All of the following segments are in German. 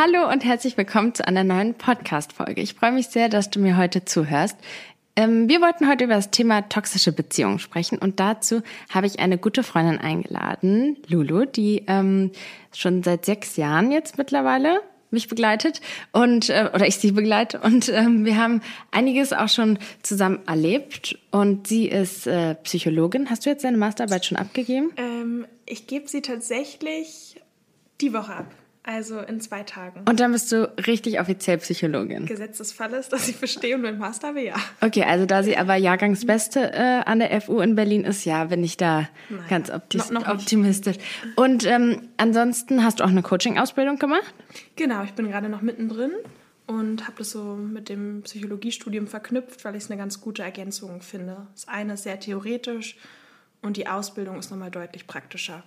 Hallo und herzlich willkommen zu einer neuen Podcast-Folge. Ich freue mich sehr, dass du mir heute zuhörst. Ähm, wir wollten heute über das Thema toxische Beziehungen sprechen und dazu habe ich eine gute Freundin eingeladen, Lulu, die ähm, schon seit sechs Jahren jetzt mittlerweile mich begleitet und äh, oder ich sie begleite und ähm, wir haben einiges auch schon zusammen erlebt und sie ist äh, Psychologin. Hast du jetzt deine Masterarbeit schon abgegeben? Ähm, ich gebe sie tatsächlich die Woche ab. Also in zwei Tagen. Und dann bist du richtig offiziell Psychologin. Gesetz des Falles, dass ich verstehe und mein Master habe, ja. Okay, also da sie aber Jahrgangsbeste äh, an der FU in Berlin ist, ja, bin ich da naja, ganz optimistisch. Noch, noch optimistisch. Und ähm, ansonsten hast du auch eine Coaching-Ausbildung gemacht? Genau, ich bin gerade noch mittendrin und habe das so mit dem Psychologiestudium verknüpft, weil ich es eine ganz gute Ergänzung finde. Das eine ist sehr theoretisch und die Ausbildung ist nochmal deutlich praktischer.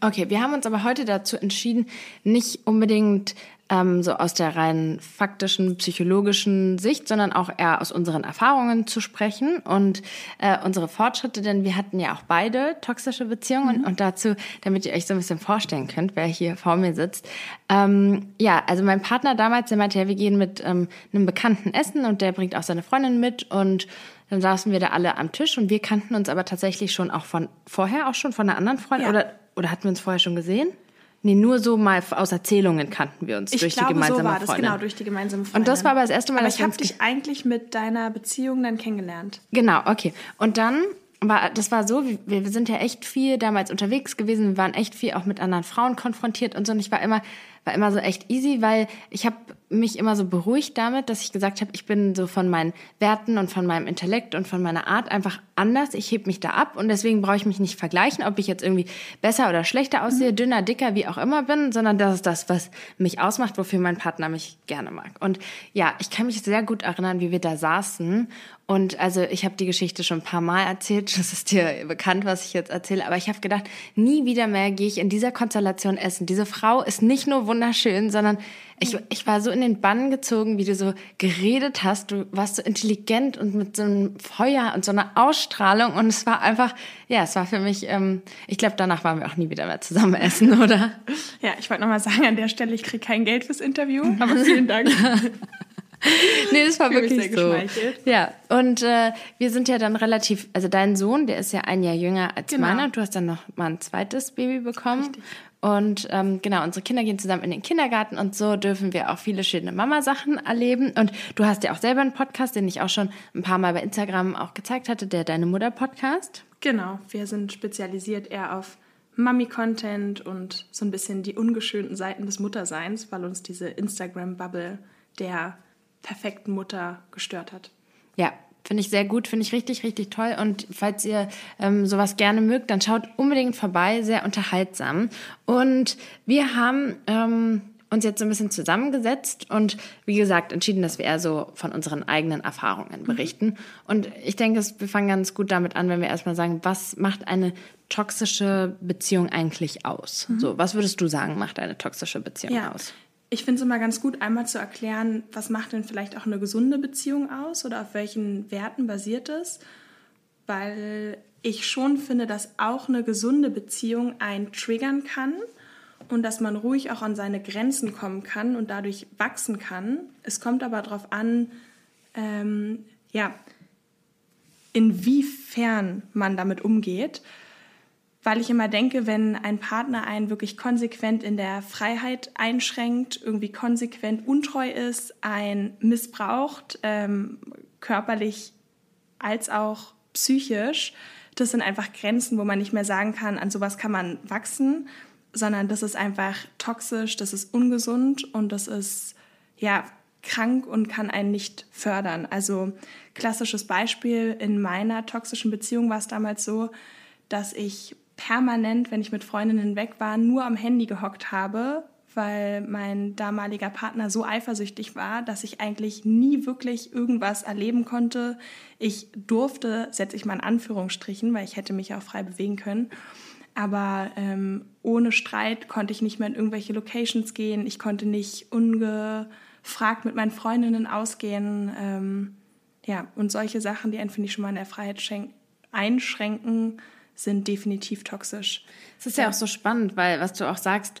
Okay, wir haben uns aber heute dazu entschieden, nicht unbedingt ähm, so aus der rein faktischen, psychologischen Sicht, sondern auch eher aus unseren Erfahrungen zu sprechen und äh, unsere Fortschritte, denn wir hatten ja auch beide toxische Beziehungen mhm. und dazu, damit ihr euch so ein bisschen vorstellen könnt, wer hier vor mir sitzt. Ähm, ja, also mein Partner damals, der meinte, ja, wir gehen mit ähm, einem Bekannten essen und der bringt auch seine Freundin mit und dann saßen wir da alle am Tisch und wir kannten uns aber tatsächlich schon auch von vorher, auch schon von einer anderen Freundin ja. oder oder hatten wir uns vorher schon gesehen? Nee, nur so mal aus Erzählungen kannten wir uns ich durch glaube, die gemeinsame so war das, Freundin. genau, durch die gemeinsame Freundin. Und das war aber das erste Mal, aber dass ich habe dich eigentlich mit deiner Beziehung dann kennengelernt. Genau, okay. Und dann war, das war so, wir, wir sind ja echt viel damals unterwegs gewesen, wir waren echt viel auch mit anderen Frauen konfrontiert und so. Und ich war immer, war immer so echt easy, weil ich habe mich immer so beruhigt damit, dass ich gesagt habe, ich bin so von meinen Werten und von meinem Intellekt und von meiner Art einfach anders. Ich heb mich da ab und deswegen brauche ich mich nicht vergleichen, ob ich jetzt irgendwie besser oder schlechter aussehe, mhm. dünner, dicker, wie auch immer bin, sondern das ist das, was mich ausmacht, wofür mein Partner mich gerne mag. Und ja, ich kann mich sehr gut erinnern, wie wir da saßen und also ich habe die Geschichte schon ein paar Mal erzählt, das ist dir bekannt, was ich jetzt erzähle, aber ich habe gedacht, nie wieder mehr gehe ich in dieser Konstellation essen. Diese Frau ist nicht nur wunderschön, sondern ich, ich war so in den Bann gezogen, wie du so geredet hast. Du warst so intelligent und mit so einem Feuer und so einer Ausstrahlung. Und es war einfach, ja, es war für mich, ähm, ich glaube, danach waren wir auch nie wieder mehr zusammen essen, oder? Ja, ich wollte nochmal sagen an der Stelle, ich kriege kein Geld fürs Interview, aber vielen Dank. nee, das war wirklich so. Ja, und äh, wir sind ja dann relativ, also dein Sohn, der ist ja ein Jahr jünger als genau. meiner. Du hast dann noch mal ein zweites Baby bekommen. Richtig. Und ähm, genau, unsere Kinder gehen zusammen in den Kindergarten und so dürfen wir auch viele schöne Mama-Sachen erleben. Und du hast ja auch selber einen Podcast, den ich auch schon ein paar Mal bei Instagram auch gezeigt hatte, der Deine Mutter-Podcast. Genau, wir sind spezialisiert eher auf Mami-Content und so ein bisschen die ungeschönten Seiten des Mutterseins, weil uns diese Instagram-Bubble der perfekten Mutter gestört hat. Ja, Finde ich sehr gut, finde ich richtig, richtig toll. Und falls ihr ähm, sowas gerne mögt, dann schaut unbedingt vorbei, sehr unterhaltsam. Und wir haben ähm, uns jetzt so ein bisschen zusammengesetzt und wie gesagt entschieden, dass wir eher so von unseren eigenen Erfahrungen mhm. berichten. Mhm. Und ich denke, wir fangen ganz gut damit an, wenn wir erstmal sagen, was macht eine toxische Beziehung eigentlich aus? Mhm. So, was würdest du sagen, macht eine toxische Beziehung ja. aus? Ich finde es immer ganz gut, einmal zu erklären, was macht denn vielleicht auch eine gesunde Beziehung aus oder auf welchen Werten basiert es. Weil ich schon finde, dass auch eine gesunde Beziehung einen triggern kann und dass man ruhig auch an seine Grenzen kommen kann und dadurch wachsen kann. Es kommt aber darauf an, ähm, ja, inwiefern man damit umgeht weil ich immer denke, wenn ein Partner einen wirklich konsequent in der Freiheit einschränkt, irgendwie konsequent untreu ist, ein missbraucht, ähm, körperlich als auch psychisch, das sind einfach Grenzen, wo man nicht mehr sagen kann, an sowas kann man wachsen, sondern das ist einfach toxisch, das ist ungesund und das ist ja krank und kann einen nicht fördern. Also klassisches Beispiel in meiner toxischen Beziehung war es damals so, dass ich permanent, wenn ich mit Freundinnen weg war, nur am Handy gehockt habe, weil mein damaliger Partner so eifersüchtig war, dass ich eigentlich nie wirklich irgendwas erleben konnte. Ich durfte, setze ich mal in Anführungsstrichen, weil ich hätte mich auch frei bewegen können, aber ähm, ohne Streit konnte ich nicht mehr in irgendwelche Locations gehen. Ich konnte nicht ungefragt mit meinen Freundinnen ausgehen. Ähm, ja, und solche Sachen, die einen, finde ich, schon mal in der Freiheit einschränken, sind definitiv toxisch. Es ist ja. auch so spannend, weil was du auch sagst,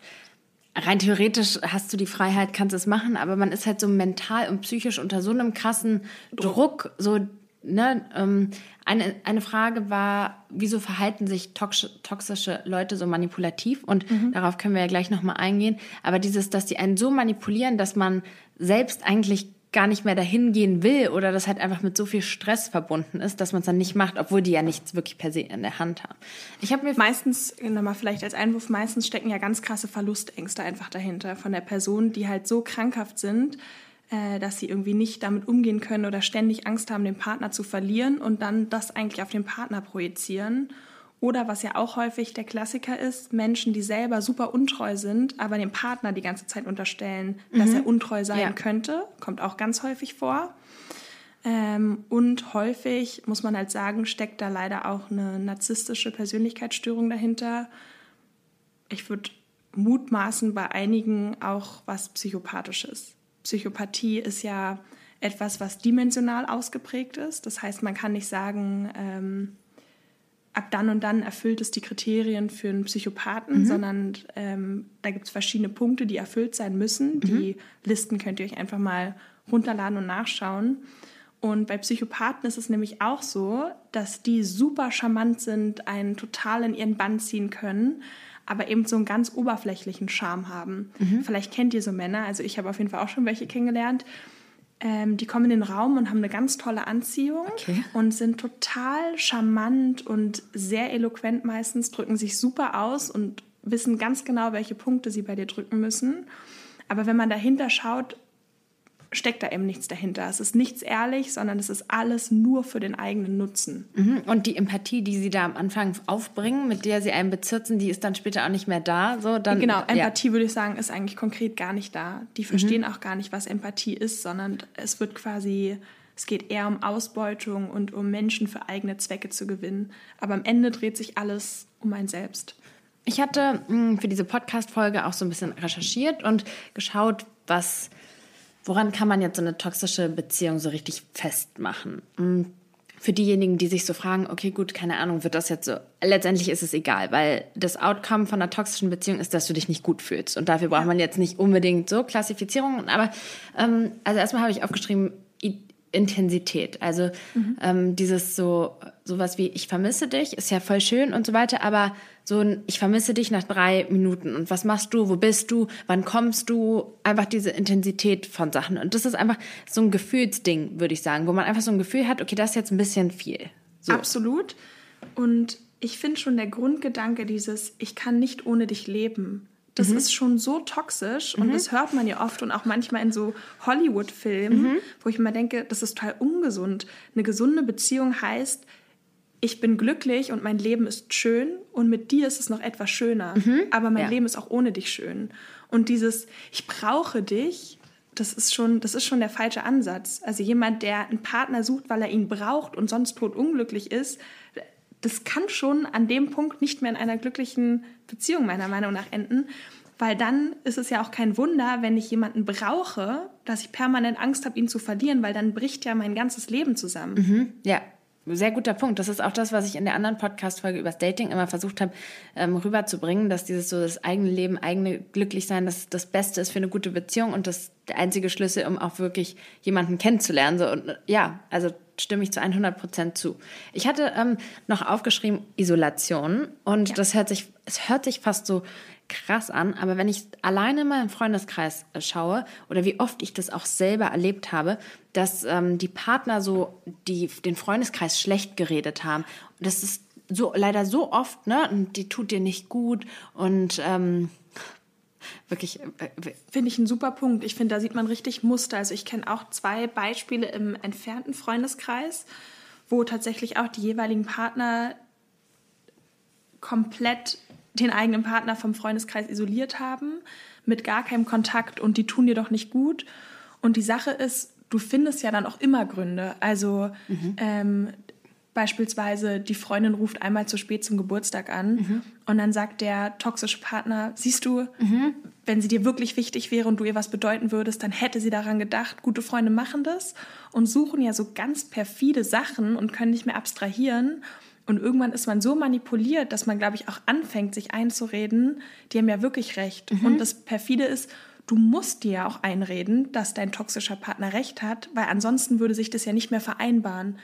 rein theoretisch hast du die Freiheit, kannst es machen, aber man ist halt so mental und psychisch unter so einem krassen Druck, so, ne, ähm, eine, eine Frage war, wieso verhalten sich toxische Leute so manipulativ? Und mhm. darauf können wir ja gleich nochmal eingehen. Aber dieses, dass die einen so manipulieren, dass man selbst eigentlich gar nicht mehr dahin gehen will oder das halt einfach mit so viel Stress verbunden ist, dass man es dann nicht macht, obwohl die ja nichts wirklich per se in der Hand haben. Ich habe mir meistens, nochmal vielleicht als Einwurf, meistens stecken ja ganz krasse Verlustängste einfach dahinter von der Person, die halt so krankhaft sind, äh, dass sie irgendwie nicht damit umgehen können oder ständig Angst haben, den Partner zu verlieren und dann das eigentlich auf den Partner projizieren oder was ja auch häufig der Klassiker ist, Menschen, die selber super untreu sind, aber dem Partner die ganze Zeit unterstellen, mhm. dass er untreu sein ja. könnte, kommt auch ganz häufig vor. Ähm, und häufig, muss man halt sagen, steckt da leider auch eine narzisstische Persönlichkeitsstörung dahinter. Ich würde mutmaßen bei einigen auch was Psychopathisches. Psychopathie ist ja etwas, was dimensional ausgeprägt ist. Das heißt, man kann nicht sagen, ähm, ab dann und dann erfüllt es die Kriterien für einen Psychopathen, mhm. sondern ähm, da gibt es verschiedene Punkte, die erfüllt sein müssen. Mhm. Die Listen könnt ihr euch einfach mal runterladen und nachschauen. Und bei Psychopathen ist es nämlich auch so, dass die super charmant sind, einen total in ihren Bann ziehen können, aber eben so einen ganz oberflächlichen Charme haben. Mhm. Vielleicht kennt ihr so Männer, also ich habe auf jeden Fall auch schon welche kennengelernt ähm, die kommen in den Raum und haben eine ganz tolle Anziehung okay. und sind total charmant und sehr eloquent meistens, drücken sich super aus und wissen ganz genau, welche Punkte sie bei dir drücken müssen. Aber wenn man dahinter schaut, steckt da eben nichts dahinter. Es ist nichts ehrlich, sondern es ist alles nur für den eigenen Nutzen. Mhm. Und die Empathie, die sie da am Anfang aufbringen, mit der sie einen bezirzen, die ist dann später auch nicht mehr da. So, dann, genau, Empathie ja. würde ich sagen, ist eigentlich konkret gar nicht da. Die mhm. verstehen mhm. auch gar nicht, was Empathie ist, sondern es wird quasi, es geht eher um Ausbeutung und um Menschen für eigene Zwecke zu gewinnen. Aber am Ende dreht sich alles um ein Selbst. Ich hatte hm, für diese Podcast-Folge auch so ein bisschen recherchiert und geschaut, was Woran kann man jetzt so eine toxische Beziehung so richtig festmachen? Hm, für diejenigen, die sich so fragen, okay, gut, keine Ahnung, wird das jetzt so? Letztendlich ist es egal, weil das Outcome von einer toxischen Beziehung ist, dass du dich nicht gut fühlst. Und dafür braucht man jetzt nicht unbedingt so Klassifizierungen. Aber ähm, also erstmal habe ich aufgeschrieben, Intensität. Also mhm. ähm, dieses so sowas wie ich vermisse dich ist ja voll schön und so weiter, aber so ein ich vermisse dich nach drei Minuten und was machst du, wo bist du, wann kommst du, einfach diese Intensität von Sachen und das ist einfach so ein Gefühlsding, würde ich sagen, wo man einfach so ein Gefühl hat, okay, das ist jetzt ein bisschen viel. So. Absolut. Und ich finde schon der Grundgedanke dieses ich kann nicht ohne dich leben das mhm. ist schon so toxisch und mhm. das hört man ja oft und auch manchmal in so Hollywood-Filmen, mhm. wo ich immer denke, das ist total ungesund. Eine gesunde Beziehung heißt, ich bin glücklich und mein Leben ist schön und mit dir ist es noch etwas schöner, mhm. aber mein ja. Leben ist auch ohne dich schön. Und dieses, ich brauche dich, das ist schon, das ist schon der falsche Ansatz. Also jemand, der einen Partner sucht, weil er ihn braucht und sonst tot unglücklich ist, das kann schon an dem Punkt nicht mehr in einer glücklichen Beziehung meiner Meinung nach enden, weil dann ist es ja auch kein Wunder, wenn ich jemanden brauche, dass ich permanent Angst habe, ihn zu verlieren, weil dann bricht ja mein ganzes Leben zusammen. Mhm, ja, sehr guter Punkt. Das ist auch das, was ich in der anderen Podcast-Folge über das Dating immer versucht habe, ähm, rüberzubringen, dass dieses so das eigene Leben, eigene Glücklichsein, das das Beste ist für eine gute Beziehung und das der einzige Schlüssel, um auch wirklich jemanden kennenzulernen. So, und ja, also stimme ich zu 100 Prozent zu. Ich hatte ähm, noch aufgeschrieben Isolation und ja. das hört sich, es hört sich fast so krass an, aber wenn ich alleine mal im Freundeskreis äh, schaue oder wie oft ich das auch selber erlebt habe, dass ähm, die Partner so die, den Freundeskreis schlecht geredet haben. Und das ist so leider so oft, ne? Und die tut dir nicht gut und ähm, wirklich. Äh, finde ich einen super Punkt. Ich finde, da sieht man richtig Muster. Also ich kenne auch zwei Beispiele im entfernten Freundeskreis, wo tatsächlich auch die jeweiligen Partner komplett den eigenen Partner vom Freundeskreis isoliert haben, mit gar keinem Kontakt und die tun dir doch nicht gut. Und die Sache ist, du findest ja dann auch immer Gründe. Also mhm. ähm, Beispielsweise die Freundin ruft einmal zu spät zum Geburtstag an mhm. und dann sagt der toxische Partner, siehst du, mhm. wenn sie dir wirklich wichtig wäre und du ihr was bedeuten würdest, dann hätte sie daran gedacht. Gute Freunde machen das und suchen ja so ganz perfide Sachen und können nicht mehr abstrahieren, Und irgendwann ist man so manipuliert, dass man, glaube ich, auch anfängt, sich einzureden, die haben ja wirklich recht. Mhm. Und das perfide ist, du musst dir ja auch einreden, dass dein toxischer Partner recht hat, weil ansonsten würde sich das ja nicht mehr vereinbaren.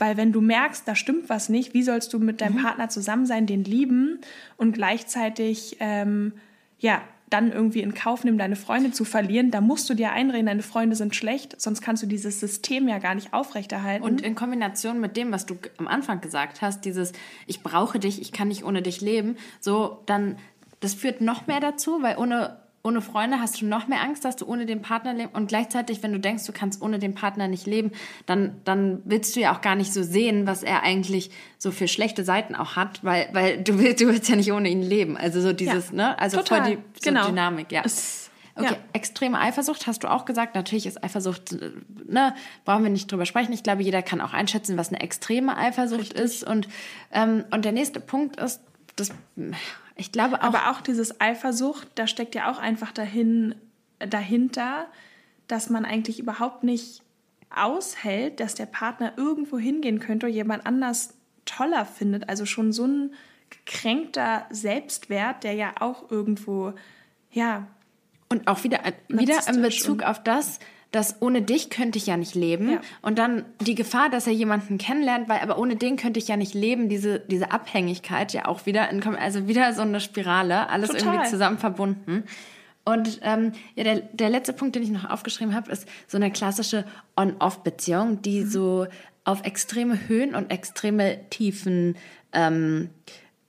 Weil wenn du merkst, da stimmt was nicht, wie sollst du mit deinem mhm. Partner zusammen sein, den lieben und gleichzeitig ähm, ja dann irgendwie in Kauf nehmen, deine Freunde zu verlieren, da musst du dir einreden, deine Freunde sind schlecht, sonst kannst du dieses System ja gar nicht aufrechterhalten. Und in Kombination mit dem, was du am Anfang gesagt hast, dieses ich brauche dich, ich kann nicht ohne dich leben, so dann das führt noch mehr dazu, weil ohne ohne Freunde hast du noch mehr Angst, dass du ohne den Partner lebst. Und gleichzeitig, wenn du denkst, du kannst ohne den Partner nicht leben, dann, dann willst du ja auch gar nicht so sehen, was er eigentlich so für schlechte Seiten auch hat, weil, weil du willst, du willst ja nicht ohne ihn leben. Also so dieses, ja, ne? Also total. voll die so genau. Dynamik, ja. Es, okay, ja. extreme Eifersucht hast du auch gesagt. Natürlich ist Eifersucht, ne, brauchen wir nicht drüber sprechen. Ich glaube, jeder kann auch einschätzen, was eine extreme Eifersucht Richtig. ist. Und, ähm, und der nächste Punkt ist, das ich glaube auch. Aber auch dieses Eifersucht, da steckt ja auch einfach dahin, dahinter, dass man eigentlich überhaupt nicht aushält, dass der Partner irgendwo hingehen könnte oder jemand anders toller findet. Also schon so ein gekränkter Selbstwert, der ja auch irgendwo, ja. Und auch wieder, wieder in Bezug auf das, dass ohne dich könnte ich ja nicht leben. Ja. Und dann die Gefahr, dass er jemanden kennenlernt, weil aber ohne den könnte ich ja nicht leben, diese, diese Abhängigkeit ja auch wieder, in, also wieder so eine Spirale, alles Total. irgendwie zusammen verbunden. Und ähm, ja, der, der letzte Punkt, den ich noch aufgeschrieben habe, ist so eine klassische On-Off-Beziehung, die mhm. so auf extreme Höhen und extreme Tiefen ähm,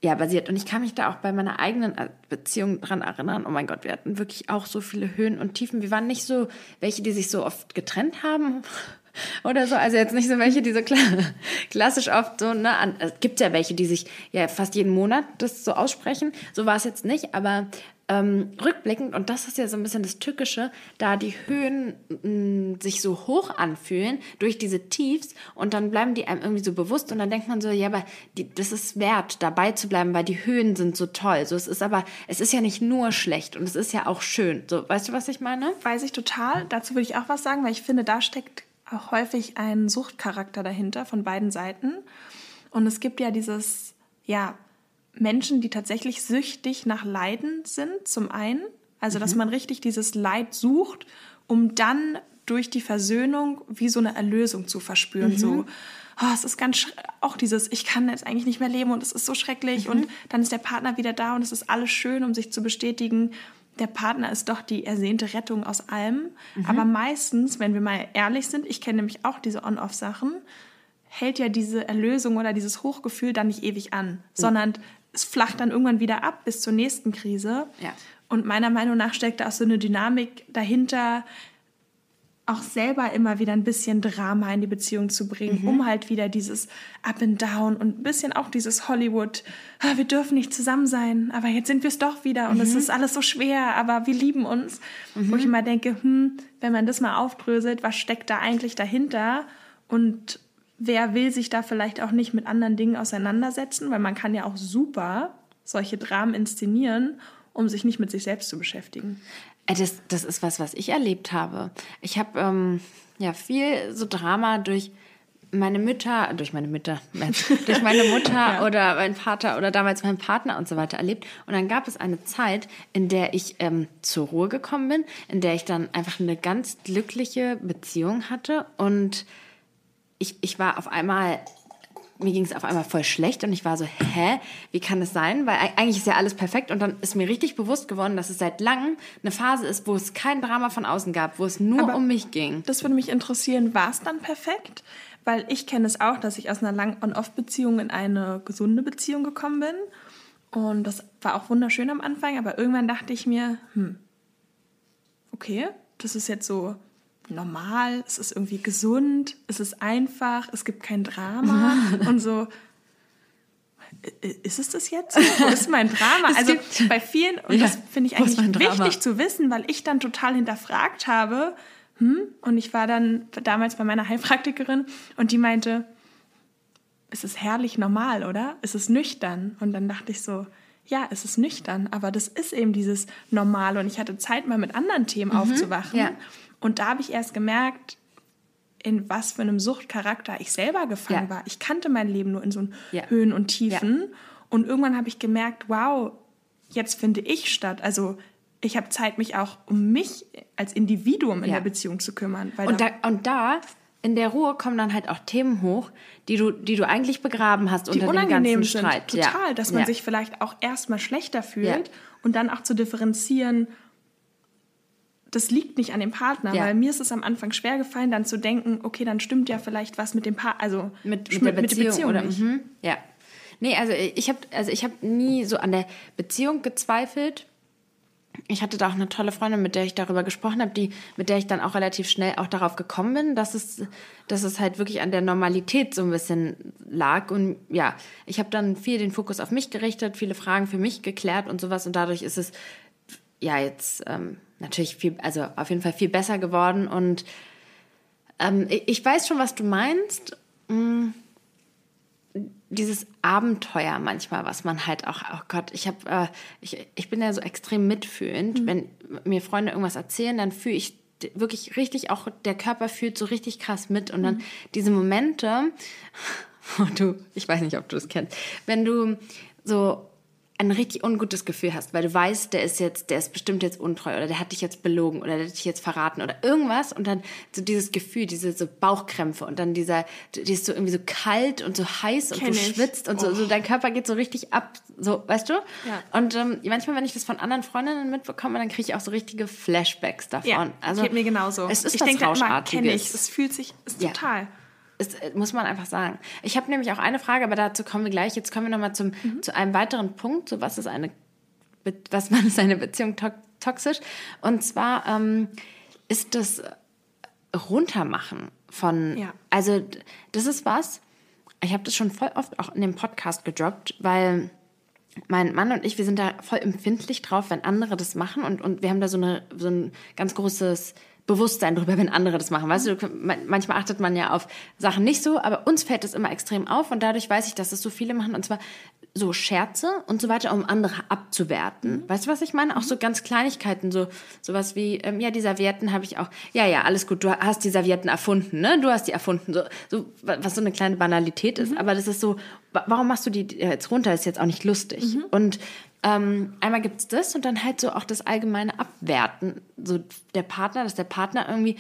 ja, basiert. Und ich kann mich da auch bei meiner eigenen äh, Beziehung dran erinnern. Oh mein Gott, wir hatten wirklich auch so viele Höhen und Tiefen. Wir waren nicht so welche, die sich so oft getrennt haben oder so. Also jetzt nicht so welche, die so klassisch oft so, ne, es gibt ja welche, die sich ja fast jeden Monat das so aussprechen. So war es jetzt nicht, aber ähm, rückblickend, und das ist ja so ein bisschen das Tückische, da die Höhen mh, mm, sich so hoch anfühlen durch diese Tiefs und dann bleiben die einem irgendwie so bewusst und dann denkt man so, ja, aber die, das ist wert, dabei zu bleiben, weil die Höhen sind so toll. So, es ist aber, es ist ja nicht nur schlecht und es ist ja auch schön. So, weißt du, was ich meine? Weiß ich total. Dazu würde ich auch was sagen, weil ich finde, da steckt auch häufig ein Suchtcharakter dahinter von beiden Seiten. Und es gibt ja dieses, ja, Menschen, die tatsächlich süchtig nach Leiden sind, zum einen. Also, dass mhm. man richtig dieses Leid sucht, um dann durch die Versöhnung wie so eine Erlösung zu verspüren. Mhm. So, oh, es ist ganz, auch dieses, ich kann jetzt eigentlich nicht mehr leben und es ist so schrecklich. Mhm. Und dann ist der Partner wieder da und es ist alles schön, um sich zu bestätigen, der Partner ist doch die ersehnte Rettung aus allem. Mhm. Aber meistens, wenn wir mal ehrlich sind, ich kenne nämlich auch diese On-Off-Sachen, hält ja diese Erlösung oder dieses Hochgefühl dann nicht ewig an, sondern es flacht dann irgendwann wieder ab bis zur nächsten Krise. Ja. Und meiner Meinung nach steckt da auch so eine Dynamik dahinter, auch selber immer wieder ein bisschen Drama in die Beziehung zu bringen, mhm. um halt wieder dieses Up and Down und ein bisschen auch dieses Hollywood, ah, wir dürfen nicht zusammen sein, aber jetzt sind wir es doch wieder und es mhm. ist alles so schwer, aber wir lieben uns. Mhm. Wo ich immer denke, hm, wenn man das mal aufdröselt, was steckt da eigentlich dahinter und wer will sich da vielleicht auch nicht mit anderen Dingen auseinandersetzen, weil man kann ja auch super solche Dramen inszenieren, um sich nicht mit sich selbst zu beschäftigen. Äh, das, das ist was, was ich erlebt habe. Ich habe ähm, ja viel so Drama durch meine Mütter, durch meine Mütter, durch meine Mutter ja. oder mein Vater oder damals mein Partner und so weiter erlebt. Und dann gab es eine Zeit, in der ich ähm, zur Ruhe gekommen bin, in der ich dann einfach eine ganz glückliche Beziehung hatte und ich, ich war auf einmal, mir ging es auf einmal voll schlecht und ich war so, hä, wie kann das sein? Weil eigentlich ist ja alles perfekt und dann ist mir richtig bewusst geworden, dass es seit langem eine Phase ist, wo es kein Drama von außen gab, wo es nur Aber um mich ging. Das würde mich interessieren, war es dann perfekt? Weil ich kenne es auch, dass ich aus einer langen On-Off-Beziehung in eine gesunde Beziehung gekommen bin. Und das war auch wunderschön am Anfang, aber irgendwann dachte ich mir, hm, okay, das ist jetzt so normal, es ist irgendwie gesund, es ist einfach, es gibt kein Drama und so. Ist es das jetzt? Wo ist mein Drama? also bei vielen, und ja, das finde ich eigentlich wichtig zu wissen, weil ich dann total hinterfragt habe, hm? und ich war dann damals bei meiner Heilpraktikerin und die meinte, es ist herrlich normal, oder? Es ist nüchtern. Und dann dachte ich so, ja, es ist nüchtern, aber das ist eben dieses Normal. Und ich hatte Zeit, mal mit anderen Themen mhm, aufzuwachen. Ja. Und da habe ich erst gemerkt, in was für einem Suchtcharakter ich selber gefangen Ja. war. Ich kannte mein Leben nur in so Ja. Höhen und Tiefen. Und irgendwann habe ich gemerkt, wow, jetzt finde ich statt. Also ich habe Zeit, mich auch um mich als Individuum in Ja. der Beziehung zu kümmern. Und da, und da, in der Ruhe kommen dann halt auch Themen hoch, die du, die du eigentlich begraben hast die unter dem ganzen sind, Streit. total, ja. dass man ja. sich vielleicht auch erstmal schlechter fühlt Ja. und dann auch zu differenzieren, das liegt nicht an dem Partner, Ja. weil mir ist es am Anfang schwer gefallen, dann zu denken, okay, dann stimmt ja vielleicht was mit dem Paar, also mit, sch- mit der Beziehung, oder nicht. mhm, ja nee also ich habe also ich habe nie so an der Beziehung gezweifelt ich hatte da auch eine tolle Freundin mit der ich darüber gesprochen habe die mit der ich dann auch relativ schnell auch darauf gekommen bin dass es dass es halt wirklich an der Normalität so ein bisschen lag und ja ich habe dann viel den Fokus auf mich gerichtet viele Fragen für mich geklärt und sowas und dadurch ist es ja jetzt ähm, natürlich viel also auf jeden Fall viel besser geworden und ähm, ich weiß schon was du meinst dieses Abenteuer manchmal, was man halt auch, oh Gott, ich habe, äh, ich, ich bin ja so extrem mitfühlend. Wenn mir Freunde irgendwas erzählen, dann fühle ich wirklich richtig, auch der Körper fühlt so richtig krass mit. Und dann diese Momente, wo du, ich weiß nicht, ob du das kennst, wenn du so ein richtig ungutes Gefühl hast, weil du weißt, der ist jetzt, der ist bestimmt jetzt untreu oder der hat dich jetzt belogen oder der hat dich jetzt verraten oder irgendwas und dann so dieses Gefühl, diese so Bauchkrämpfe und dann dieser, die ist so irgendwie so kalt und so heiß und Kenn du ich. schwitzt und so, so dein Körper geht so richtig ab, so, weißt du? Ja. Und ähm, manchmal, wenn ich das von anderen Freundinnen mitbekomme, dann kriege ich auch so richtige Flashbacks davon. Ja, also geht mir genauso. Es ist ich denke immer, kenne Rauschartiges. ich. Es fühlt sich, ist Ja. total. Das äh, muss man einfach sagen. Ich habe nämlich auch eine Frage, aber dazu kommen wir gleich. Jetzt kommen wir nochmal Mhm. zu einem weiteren Punkt. So, was ist eine, was man ist eine Beziehung to toxisch? Und zwar ähm, ist das Runtermachen von, Ja. also das ist was. Ich habe das schon voll oft auch in dem Podcast gedroppt, weil mein Mann und ich, wir sind da voll empfindlich drauf, wenn andere das machen und, und wir haben da so, eine, so ein ganz großes Bewusstsein drüber, wenn andere das machen. Weißt du, du, man- manchmal achtet man ja auf Sachen nicht so, aber uns fällt das immer extrem auf und dadurch weiß ich, dass das so viele machen und zwar so Scherze und so weiter, um andere abzuwerten. Weißt du, was ich meine? Auch so ganz Kleinigkeiten, so sowas wie, ähm, ja, die Servietten habe ich auch. Ja, ja, alles gut, du hast die Servietten erfunden, ne? Du hast die erfunden. So, so was so eine kleine Banalität ist, aber das ist so, wa- warum machst du die jetzt runter? Ist jetzt auch nicht lustig. Und ähm, einmal gibt's das und dann halt so auch das allgemeine Abwerten. So der Partner, dass der Partner irgendwie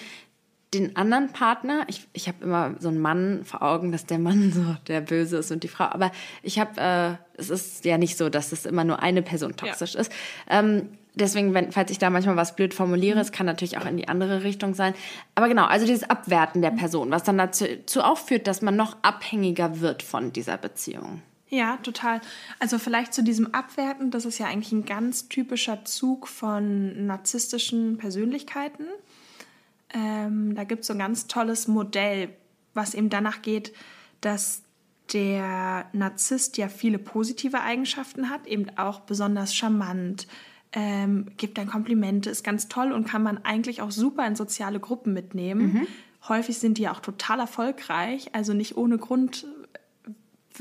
den anderen Partner, ich, ich habe immer so einen Mann vor Augen, dass der Mann so der Böse ist und die Frau, aber ich habe, äh, es ist ja nicht so, dass es immer nur eine Person toxisch ist. Ähm, deswegen, wenn, falls ich da manchmal was blöd formuliere, es kann natürlich auch in die andere Richtung sein. Aber genau, also dieses Abwerten der Person, was dann dazu, dazu auch führt, dass man noch abhängiger wird von dieser Beziehung. Ja, total. Also vielleicht zu diesem Abwerten, das ist ja eigentlich ein ganz typischer Zug von narzisstischen Persönlichkeiten. Ähm, da gibt es so ein ganz tolles Modell, was eben danach geht, dass der Narzisst ja viele positive Eigenschaften hat, eben auch besonders charmant, ähm, gibt dann Komplimente, ist ganz toll und kann man eigentlich auch super in soziale Gruppen mitnehmen. Häufig sind die auch total erfolgreich, also nicht ohne Grund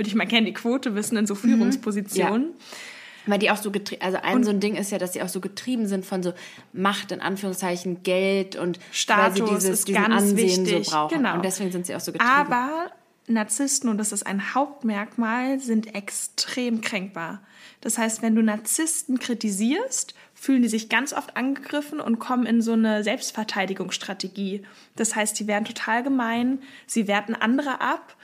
würde ich mal gerne die Quote wissen in so Führungspositionen. Weil die auch so getrieben, also ein so ein Ding ist ja, dass sie auch so getrieben sind von so Macht, in Anführungszeichen, Geld und weil sie Status dieses, ist diesen ganz Ansehen wichtig. so brauchen. Genau. Und deswegen sind sie auch so getrieben. Aber Narzissten, und das ist ein Hauptmerkmal, sind extrem kränkbar. Das heißt, wenn du Narzissten kritisierst, fühlen die sich ganz oft angegriffen und kommen in so eine Selbstverteidigungsstrategie. Das heißt, die werden total gemein, sie werten andere ab.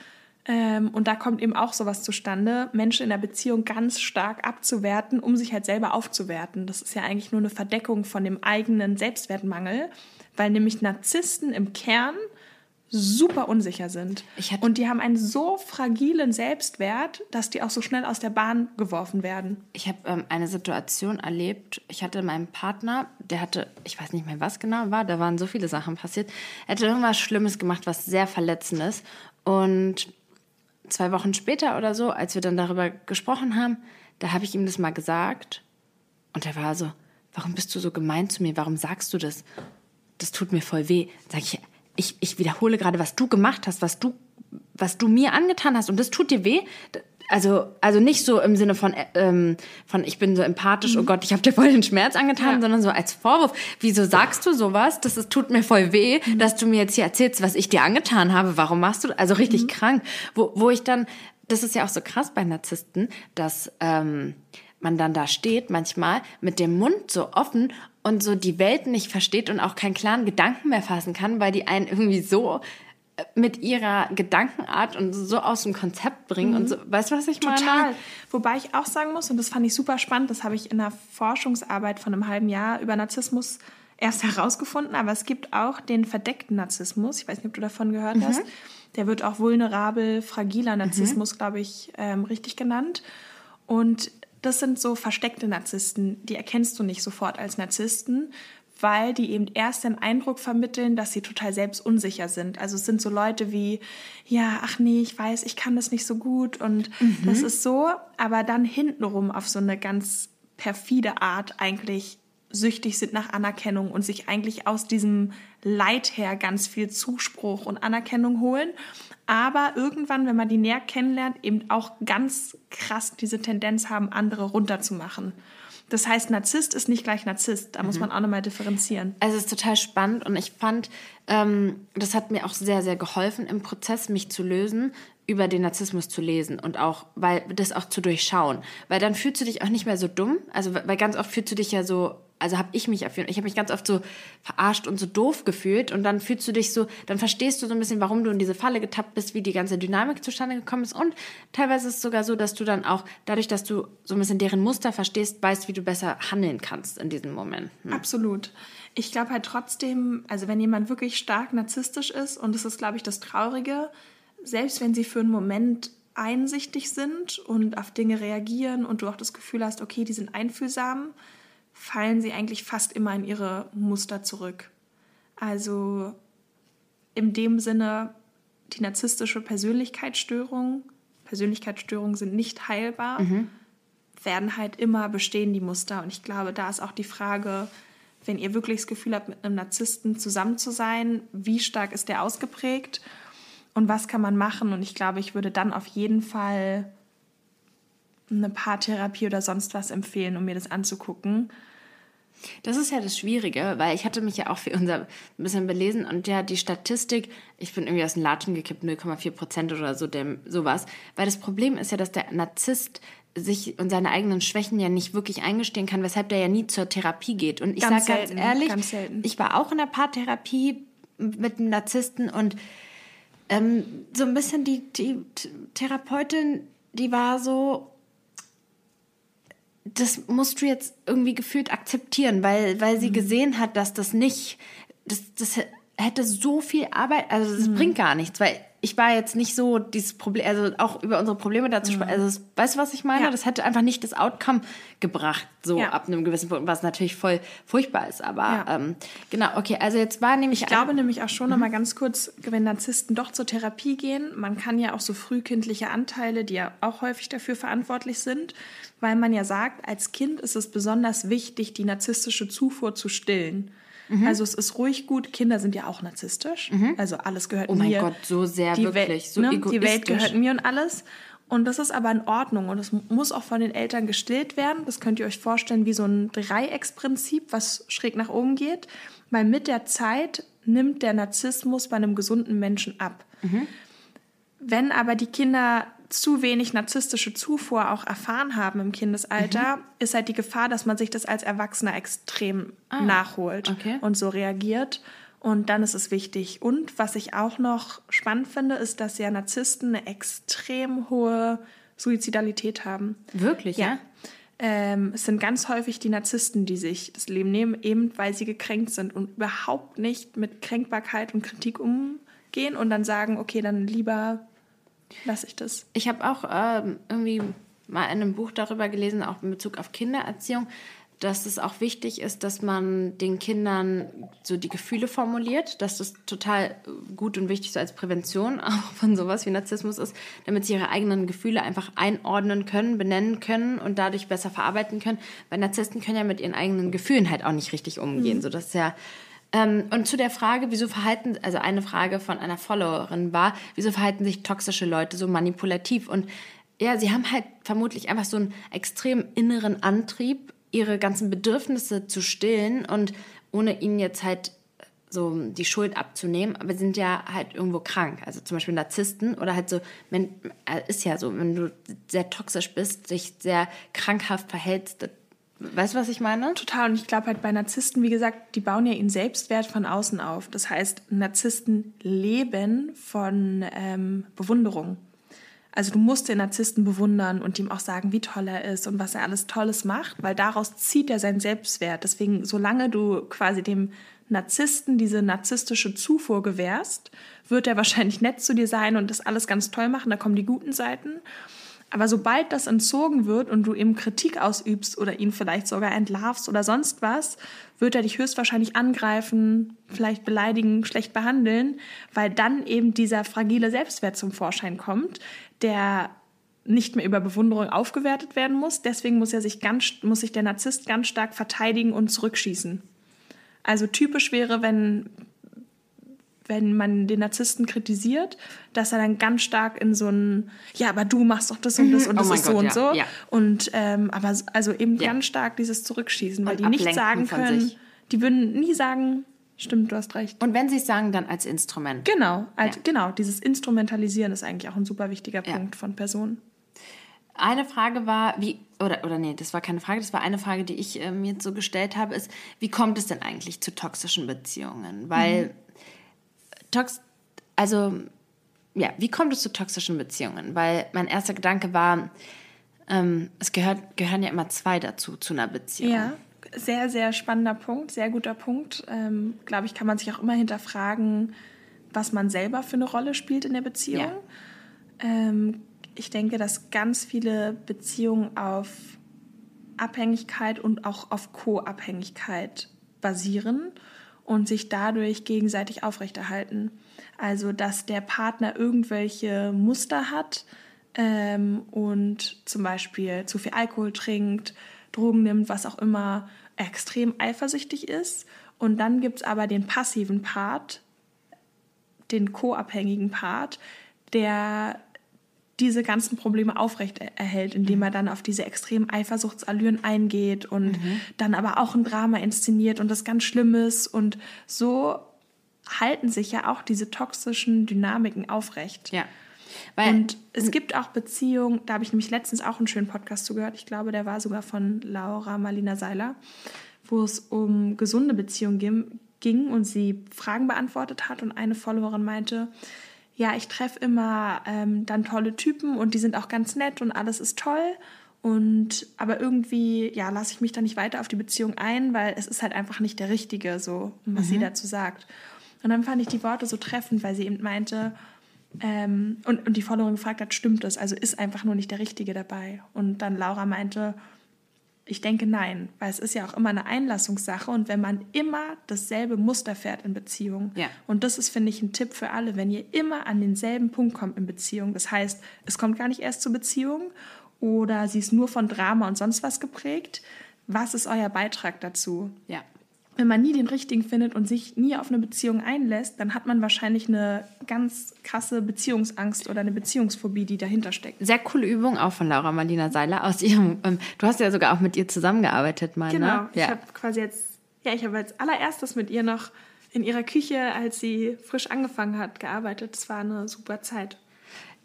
Ähm, und da kommt eben auch sowas zustande, Menschen in der Beziehung ganz stark abzuwerten, um sich halt selber aufzuwerten. Das ist ja eigentlich nur eine Verdeckung von dem eigenen Selbstwertmangel, weil nämlich Narzissten im Kern super unsicher sind. Und die haben einen so fragilen Selbstwert, dass die auch so schnell aus der Bahn geworfen werden. Ich habe ähm, eine Situation erlebt. Ich hatte meinen Partner, der hatte, ich weiß nicht mehr, was genau war, da waren so viele Sachen passiert. Er hatte irgendwas Schlimmes gemacht, was sehr verletzendes. Und zwei Wochen später oder so, als wir dann darüber gesprochen haben, da habe ich ihm das mal gesagt. Und er war so, warum bist du so gemein zu mir? Warum sagst du das? Das tut mir voll weh. Sag ich, ich, ich wiederhole gerade, was du gemacht hast, was du, was du mir angetan hast. Und das tut dir weh. Also, also nicht so im Sinne von, ähm, von ich bin so empathisch, oh Gott, ich habe dir voll den Schmerz angetan, Ja. sondern so als Vorwurf. Wieso sagst du sowas? Das ist, tut mir voll weh, Mhm. dass du mir jetzt hier erzählst, was ich dir angetan habe. Warum machst du? Also richtig Mhm. krank. Wo, wo ich dann, das ist ja auch so krass bei Narzissten, dass ähm, man dann da steht manchmal mit dem Mund so offen und so die Welt nicht versteht und auch keinen klaren Gedanken mehr fassen kann, weil die einen irgendwie so mit ihrer Gedankenart und so aus dem Konzept bringen und so, weißt du, was ich meine? Mhm. Total. Wobei ich auch sagen muss, und das fand ich super spannend, das habe ich in einer Forschungsarbeit von einem halben Jahr über Narzissmus erst herausgefunden, aber es gibt auch den verdeckten Narzissmus. Ich weiß nicht, ob du davon gehört hast. Der wird auch vulnerabel, fragiler Narzissmus, glaube ich, ähm, richtig genannt. Und das sind so versteckte Narzissten, die erkennst du nicht sofort als Narzissten, weil die eben erst den Eindruck vermitteln, dass sie total selbstunsicher sind. Also es sind so Leute wie, ja, ach nee, ich weiß, ich kann das nicht so gut und das ist so, aber dann hintenrum auf so eine ganz perfide Art eigentlich süchtig sind nach Anerkennung und sich eigentlich aus diesem Leid her ganz viel Zuspruch und Anerkennung holen. Aber irgendwann, wenn man die näher kennenlernt, eben auch ganz krass diese Tendenz haben, andere runterzumachen. Das heißt, Narzisst ist nicht gleich Narzisst. Da muss man auch nochmal differenzieren. Also es ist total spannend und ich fand, ähm, das hat mir auch sehr, sehr geholfen im Prozess, mich zu lösen, über den Narzissmus zu lesen und auch, weil das auch zu durchschauen. Weil dann fühlst du dich auch nicht mehr so dumm. Also weil ganz oft fühlst du dich ja so, also habe ich mich jeden ich habe mich ganz oft so verarscht und so doof gefühlt und dann fühlst du dich so, dann verstehst du so ein bisschen, warum du in diese Falle getappt bist, wie die ganze Dynamik zustande gekommen ist und teilweise ist es sogar so, dass du dann auch dadurch, dass du so ein bisschen deren Muster verstehst, weißt, wie du besser handeln kannst in diesen Momenten. Absolut. Ich glaube halt trotzdem, also wenn jemand wirklich stark narzisstisch ist, und das ist, glaube ich, das Traurige, selbst wenn sie für einen Moment einsichtig sind und auf Dinge reagieren und du auch das Gefühl hast, okay, die sind einfühlsam, fallen sie eigentlich fast immer in ihre Muster zurück. Also in dem Sinne, die narzisstische Persönlichkeitsstörung, Persönlichkeitsstörungen sind nicht heilbar, werden halt immer bestehen, die Muster. Und ich glaube, da ist auch die Frage, wenn ihr wirklich das Gefühl habt, mit einem Narzissten zusammen zu sein, wie stark ist der ausgeprägt und was kann man machen? Und ich glaube, ich würde dann auf jeden Fall eine Paartherapie oder sonst was empfehlen, um mir das anzugucken. Das ist ja das Schwierige, weil ich hatte mich ja auch für unser ein bisschen belesen und ja, die Statistik, ich bin irgendwie aus dem Latschen gekippt, 0,4 Prozent oder so, dem, sowas. Weil das Problem ist ja, dass der Narzisst sich und seine eigenen Schwächen ja nicht wirklich eingestehen kann, weshalb der ja nie zur Therapie geht. Und ich sage ganz ehrlich, ganz ich war auch in der Paartherapie mit einem Narzissten und ähm, so ein bisschen die, die Therapeutin, die war so, das musst du jetzt irgendwie gefühlt akzeptieren, weil, weil sie gesehen hat, dass das nicht, das, das hätte so viel Arbeit, also das bringt gar nichts, weil ich war jetzt nicht so dieses Problem, also auch über unsere Probleme dazu sprechen, also das, weißt du, was ich meine? Ja. Das hätte einfach nicht das Outcome gebracht, so Ja. ab einem gewissen Punkt, was natürlich voll furchtbar ist, aber Ja. ähm, genau, okay, also jetzt war nämlich Ich glaube nämlich auch schon noch mal ganz kurz, wenn Narzissten doch zur Therapie gehen, man kann ja auch so frühkindliche Anteile, die ja auch häufig dafür verantwortlich sind, weil man ja sagt, als Kind ist es besonders wichtig, die narzisstische Zufuhr zu stillen. Mhm. Also es ist ruhig gut, Kinder sind ja auch narzisstisch, also alles gehört Oh mein mir. Gott, so sehr die wirklich, Welt, so ne? Die Welt egoistisch. gehört mir und alles. Und das ist aber in Ordnung und es muss auch von den Eltern gestillt werden. Das könnt ihr euch vorstellen wie so ein Dreiecksprinzip, was schräg nach oben geht. Weil mit der Zeit nimmt der Narzissmus bei einem gesunden Menschen ab. Wenn aber die Kinder zu wenig narzisstische Zufuhr auch erfahren haben im Kindesalter, ist halt die Gefahr, dass man sich das als Erwachsener extrem nachholt okay. und so reagiert. Und dann ist es wichtig. Und was ich auch noch spannend finde, ist, dass ja Narzissten eine extrem hohe Suizidalität haben. Wirklich, ja? Ähm, es sind ganz häufig die Narzissten, die sich das Leben nehmen, eben weil sie gekränkt sind und überhaupt nicht mit Kränkbarkeit und Kritik umgehen und dann sagen, okay, dann lieber lasse ich das. Ich habe auch ähm, irgendwie mal in einem Buch darüber gelesen, auch in Bezug auf Kindererziehung, dass es auch wichtig ist, dass man den Kindern so die Gefühle formuliert, dass das total gut und wichtig so als Prävention auch von sowas wie Narzissmus ist, damit sie ihre eigenen Gefühle einfach einordnen können, benennen können und dadurch besser verarbeiten können. Weil Narzissten können ja mit ihren eigenen Gefühlen halt auch nicht richtig umgehen. So, das ist ja ähm, und zu der Frage, wieso verhalten, also eine Frage von einer Followerin war, wieso verhalten sich toxische Leute so manipulativ? Und ja, sie haben halt vermutlich einfach so einen extrem inneren Antrieb, ihre ganzen Bedürfnisse zu stillen und ohne ihnen jetzt halt so die Schuld abzunehmen, aber sind ja halt irgendwo krank. Also zum Beispiel Narzissten oder halt so, äh, ist ja so, wenn du sehr toxisch bist, dich sehr krankhaft verhältst, Weißt du, was ich meine? Total. Und ich glaube halt bei Narzissten, wie gesagt, die bauen ja ihren Selbstwert von außen auf. Das heißt, Narzissten leben von ähm, Bewunderung. Also du musst den Narzissten bewundern und ihm auch sagen, wie toll er ist und was er alles Tolles macht, weil daraus zieht er seinen Selbstwert. Deswegen, solange du quasi dem Narzissten diese narzisstische Zufuhr gewährst, wird er wahrscheinlich nett zu dir sein und das alles ganz toll machen. Da kommen die guten Seiten. Aber sobald das entzogen wird und du ihm Kritik ausübst oder ihn vielleicht sogar entlarvst oder sonst was, wird er dich höchstwahrscheinlich angreifen, vielleicht beleidigen, schlecht behandeln, weil dann eben dieser fragile Selbstwert zum Vorschein kommt, der nicht mehr über Bewunderung aufgewertet werden muss. Deswegen muss er sich ganz, muss sich der Narzisst ganz stark verteidigen und zurückschießen. Also typisch wäre, wenn, wenn man den Narzissten kritisiert, dass er dann ganz stark in so ein, ja, aber du machst doch das und das mhm. und das oh ist Gott, so und ja, so. Ja. Und ähm, aber also eben ja. ganz stark dieses Zurückschießen, weil und die nicht sagen können, die würden nie sagen, stimmt, du hast recht. Und wenn sie es sagen, dann als Instrument. Genau, als, genau. Dieses Instrumentalisieren ist eigentlich auch ein super wichtiger Punkt von Personen. Eine Frage war, wie, oder, oder nee, das war keine Frage, das war eine Frage, die ich äh, mir so gestellt habe, ist, wie kommt es denn eigentlich zu toxischen Beziehungen? Weil, mhm. Tox, also, ja, wie kommt es zu toxischen Beziehungen? Weil mein erster Gedanke war, ähm, es gehört, gehören ja immer zwei dazu, zu einer Beziehung. Ja, sehr, sehr spannender Punkt, sehr guter Punkt. Ähm, Glaube ich, kann man sich auch immer hinterfragen, was man selber für eine Rolle spielt in der Beziehung. Ja. Ähm, ich denke, dass ganz viele Beziehungen auf Abhängigkeit und auch auf Co-Abhängigkeit basieren und sich dadurch gegenseitig aufrechterhalten. Also, dass der Partner irgendwelche Muster hat ähm, und zum Beispiel zu viel Alkohol trinkt, Drogen nimmt, was auch immer, extrem eifersüchtig ist. Und dann gibt es aber den passiven Part, den co-abhängigen Part, der diese ganzen Probleme aufrecht erhält, indem er dann auf diese extremen Eifersuchtsallüren eingeht und mhm. dann aber auch ein Drama inszeniert und das ganz Schlimmes. Und so halten sich ja auch diese toxischen Dynamiken aufrecht. Ja. Weil, und es gibt auch Beziehungen, da habe ich nämlich letztens auch einen schönen Podcast zugehört, ich glaube, der war sogar von Laura Marlina Seiler, wo es um gesunde Beziehungen ging und sie Fragen beantwortet hat und eine Followerin meinte, ja, ich treffe immer ähm, dann tolle Typen und die sind auch ganz nett und alles ist toll. Und aber irgendwie, ja, lasse ich mich da nicht weiter auf die Beziehung ein, weil es ist halt einfach nicht der Richtige, so, was mhm. sie dazu sagt. Und dann fand ich die Worte so treffend, weil sie eben meinte, ähm, und, und die Followerin gefragt hat, stimmt das? Also ist einfach nur nicht der Richtige dabei. Und dann Laura meinte, ich denke nein, weil es ist ja auch immer eine Einlassungssache und wenn man immer dasselbe Muster fährt in Beziehungen. Ja. Und das ist, finde ich, ein Tipp für alle, wenn ihr immer an denselben Punkt kommt in Beziehung. Das heißt, es kommt gar nicht erst zur Beziehung oder sie ist nur von Drama und sonst was geprägt. Was ist euer Beitrag dazu? Ja wenn man nie den richtigen findet und sich nie auf eine Beziehung einlässt, dann hat man wahrscheinlich eine ganz krasse Beziehungsangst oder eine Beziehungsphobie, die dahinter steckt. Sehr coole Übung auch von Laura Marlina Seiler aus ihrem. Ähm, du hast ja sogar auch mit ihr zusammengearbeitet, mal. Genau. Ne? Ich ja. habe quasi jetzt, ja, ich habe als allererstes mit ihr noch in ihrer Küche, als sie frisch angefangen hat, gearbeitet. Es war eine super Zeit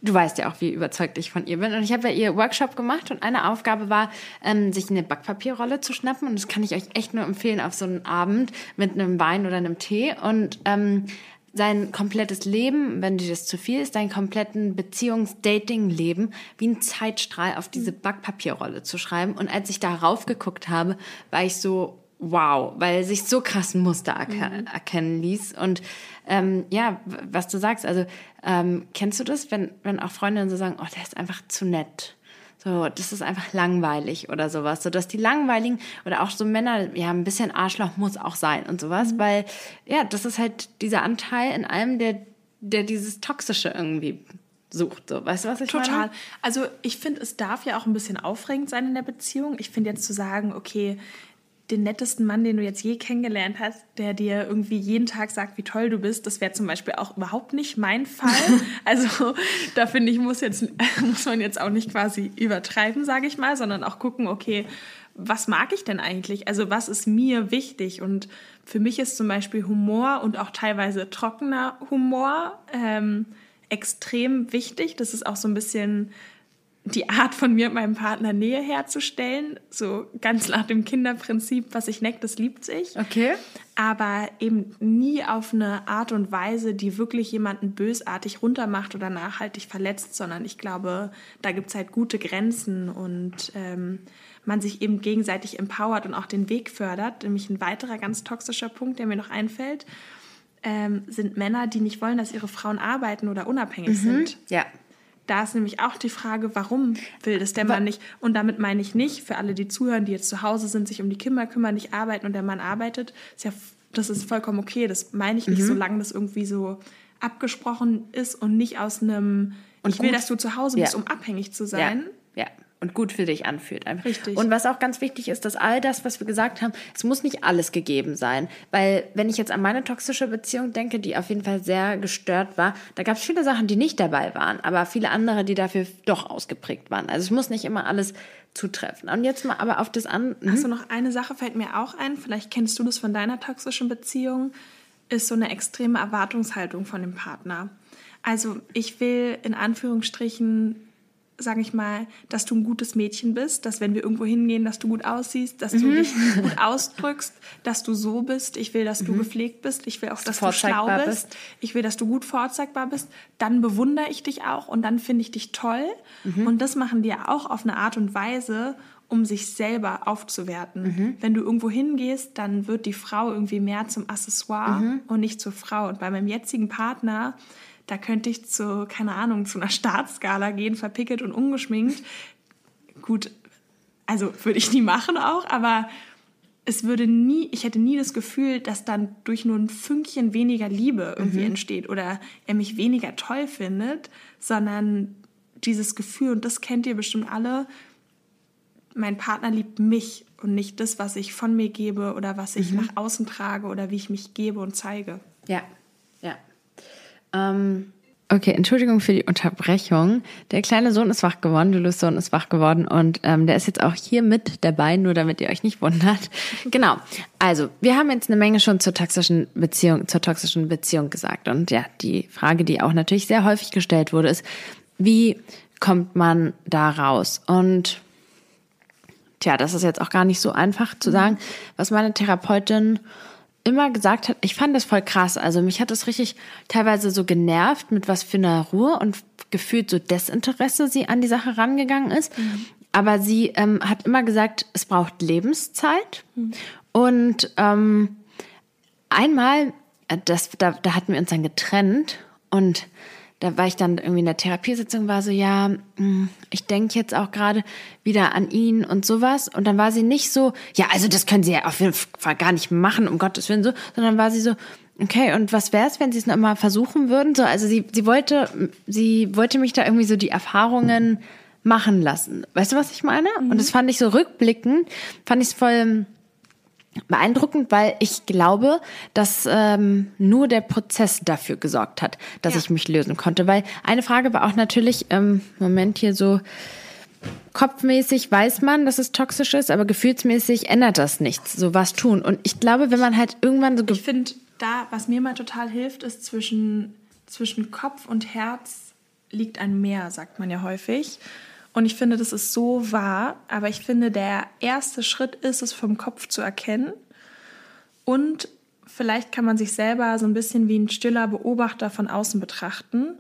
du weißt ja auch, wie überzeugt ich von ihr bin. Und ich habe ja ihr Workshop gemacht und eine Aufgabe war, ähm, sich eine Backpapierrolle zu schnappen. Und das kann ich euch echt nur empfehlen auf so einen Abend mit einem Wein oder einem Tee. Und ähm, sein komplettes Leben, wenn dir das zu viel ist, dein kompletten Beziehungs-Dating-Leben wie ein Zeitstrahl auf diese Backpapierrolle zu schreiben. Und als ich darauf geguckt habe, war ich so, wow, weil sich so krassen Muster erke mhm. erkennen ließ. Und ähm, ja, was du sagst, also ähm, kennst du das, wenn, wenn auch Freundinnen so sagen, oh, der ist einfach zu nett. So, das ist einfach langweilig oder sowas. So, dass die langweiligen oder auch so Männer, ja, ein bisschen Arschloch muss auch sein und sowas, mhm. weil, ja, das ist halt dieser Anteil in einem, der, der dieses Toxische irgendwie sucht. So, weißt du, was ich Total. meine? Total. Also ich finde, es darf ja auch ein bisschen aufregend sein in der Beziehung. Ich finde jetzt zu sagen, okay, den nettesten Mann, den du jetzt je kennengelernt hast, der dir irgendwie jeden Tag sagt, wie toll du bist. Das wäre zum Beispiel auch überhaupt nicht mein Fall. also da finde ich, muss, jetzt, muss man jetzt auch nicht quasi übertreiben, sage ich mal, sondern auch gucken, okay, was mag ich denn eigentlich? Also was ist mir wichtig? Und für mich ist zum Beispiel Humor und auch teilweise trockener Humor ähm, extrem wichtig. Das ist auch so ein bisschen die Art von mir und meinem Partner Nähe herzustellen. So ganz nach dem Kinderprinzip, was sich neckt, das liebt sich. Okay. Aber eben nie auf eine Art und Weise, die wirklich jemanden bösartig runtermacht oder nachhaltig verletzt, sondern ich glaube, da gibt es halt gute Grenzen und ähm, man sich eben gegenseitig empowert und auch den Weg fördert. Nämlich ein weiterer ganz toxischer Punkt, der mir noch einfällt, ähm, sind Männer, die nicht wollen, dass ihre Frauen arbeiten oder unabhängig mhm. sind. Ja. Da ist nämlich auch die Frage, warum will das der Mann nicht? Und damit meine ich nicht, für alle, die zuhören, die jetzt zu Hause sind, sich um die Kinder kümmern, nicht arbeiten und der Mann arbeitet, ist ja, das ist vollkommen okay. Das meine ich nicht, mhm. solange das irgendwie so abgesprochen ist und nicht aus einem, und ich will, dass du zu Hause bist, ja. um abhängig zu sein. Ja. Und gut für dich anfühlt. Einfach. Richtig. Und was auch ganz wichtig ist, dass all das, was wir gesagt haben, es muss nicht alles gegeben sein. Weil wenn ich jetzt an meine toxische Beziehung denke, die auf jeden Fall sehr gestört war, da gab es viele Sachen, die nicht dabei waren, aber viele andere, die dafür doch ausgeprägt waren. Also es muss nicht immer alles zutreffen. Und jetzt mal aber auf das an. Hm? Hast du noch eine Sache, fällt mir auch ein, vielleicht kennst du das von deiner toxischen Beziehung, ist so eine extreme Erwartungshaltung von dem Partner. Also ich will in Anführungsstrichen sage ich mal, dass du ein gutes Mädchen bist, dass wenn wir irgendwo hingehen, dass du gut aussiehst, dass mhm. du dich gut ausdrückst, dass du so bist. Ich will, dass mhm. du gepflegt bist. Ich will auch, dass du schlau bist. bist. Ich will, dass du gut vorzeigbar bist. Dann bewundere ich dich auch und dann finde ich dich toll. Mhm. Und das machen die ja auch auf eine Art und Weise, um sich selber aufzuwerten. Mhm. Wenn du irgendwo hingehst, dann wird die Frau irgendwie mehr zum Accessoire mhm. und nicht zur Frau. Und bei meinem jetzigen Partner da könnte ich zu, keine Ahnung, zu einer Staatsskala gehen, verpickelt und ungeschminkt. Gut, also würde ich nie machen auch, aber es würde nie, ich hätte nie das Gefühl, dass dann durch nur ein Fünkchen weniger Liebe irgendwie mhm. entsteht oder er mich weniger toll findet, sondern dieses Gefühl, und das kennt ihr bestimmt alle, mein Partner liebt mich und nicht das, was ich von mir gebe oder was ich mhm. nach außen trage oder wie ich mich gebe und zeige. Ja. Ähm, okay, Entschuldigung für die Unterbrechung. Der kleine Sohn ist wach geworden, Julius Sohn ist wach geworden und ähm, der ist jetzt auch hier mit dabei, nur damit ihr euch nicht wundert. genau. Also, wir haben jetzt eine Menge schon zur toxischen Beziehung, zur toxischen Beziehung gesagt. Und ja, die Frage, die auch natürlich sehr häufig gestellt wurde, ist, wie kommt man da raus? Und tja, das ist jetzt auch gar nicht so einfach zu sagen, was meine Therapeutin immer gesagt hat, ich fand das voll krass. Also mich hat das richtig teilweise so genervt, mit was für einer Ruhe und gefühlt so Desinteresse sie an die Sache rangegangen ist. Mhm. Aber sie ähm, hat immer gesagt, es braucht Lebenszeit. Mhm. Und ähm, einmal, äh, das, da, da hatten wir uns dann getrennt und da war ich dann irgendwie in der Therapiesitzung, war so, ja, hm, ich denke jetzt auch gerade wieder an ihn und sowas. Und dann war sie nicht so, ja, also das können sie ja auf jeden Fall gar nicht machen, um Gottes Willen so, sondern war sie so, okay, und was wäre es, wenn sie es nochmal versuchen würden? So, also sie, sie wollte, sie wollte mich da irgendwie so die Erfahrungen machen lassen. Weißt du, was ich meine? Mhm. Und das fand ich so rückblickend, fand ich es voll beeindruckend, weil ich glaube, dass ähm, nur der Prozess dafür gesorgt hat, dass ja. ich mich lösen konnte. Weil eine Frage war auch natürlich, ähm, Moment hier so, kopfmäßig weiß man, dass es toxisch ist, aber gefühlsmäßig ändert das nichts. So was tun. Und ich glaube, wenn man halt irgendwann so... Ich finde, da, was mir mal total hilft, ist zwischen, zwischen Kopf und Herz liegt ein Meer, sagt man ja häufig. Und ich finde, das ist so wahr, aber ich finde, der erste Schritt ist es vom Kopf zu erkennen und vielleicht kann man sich selber so ein bisschen wie ein stiller Beobachter von außen betrachten,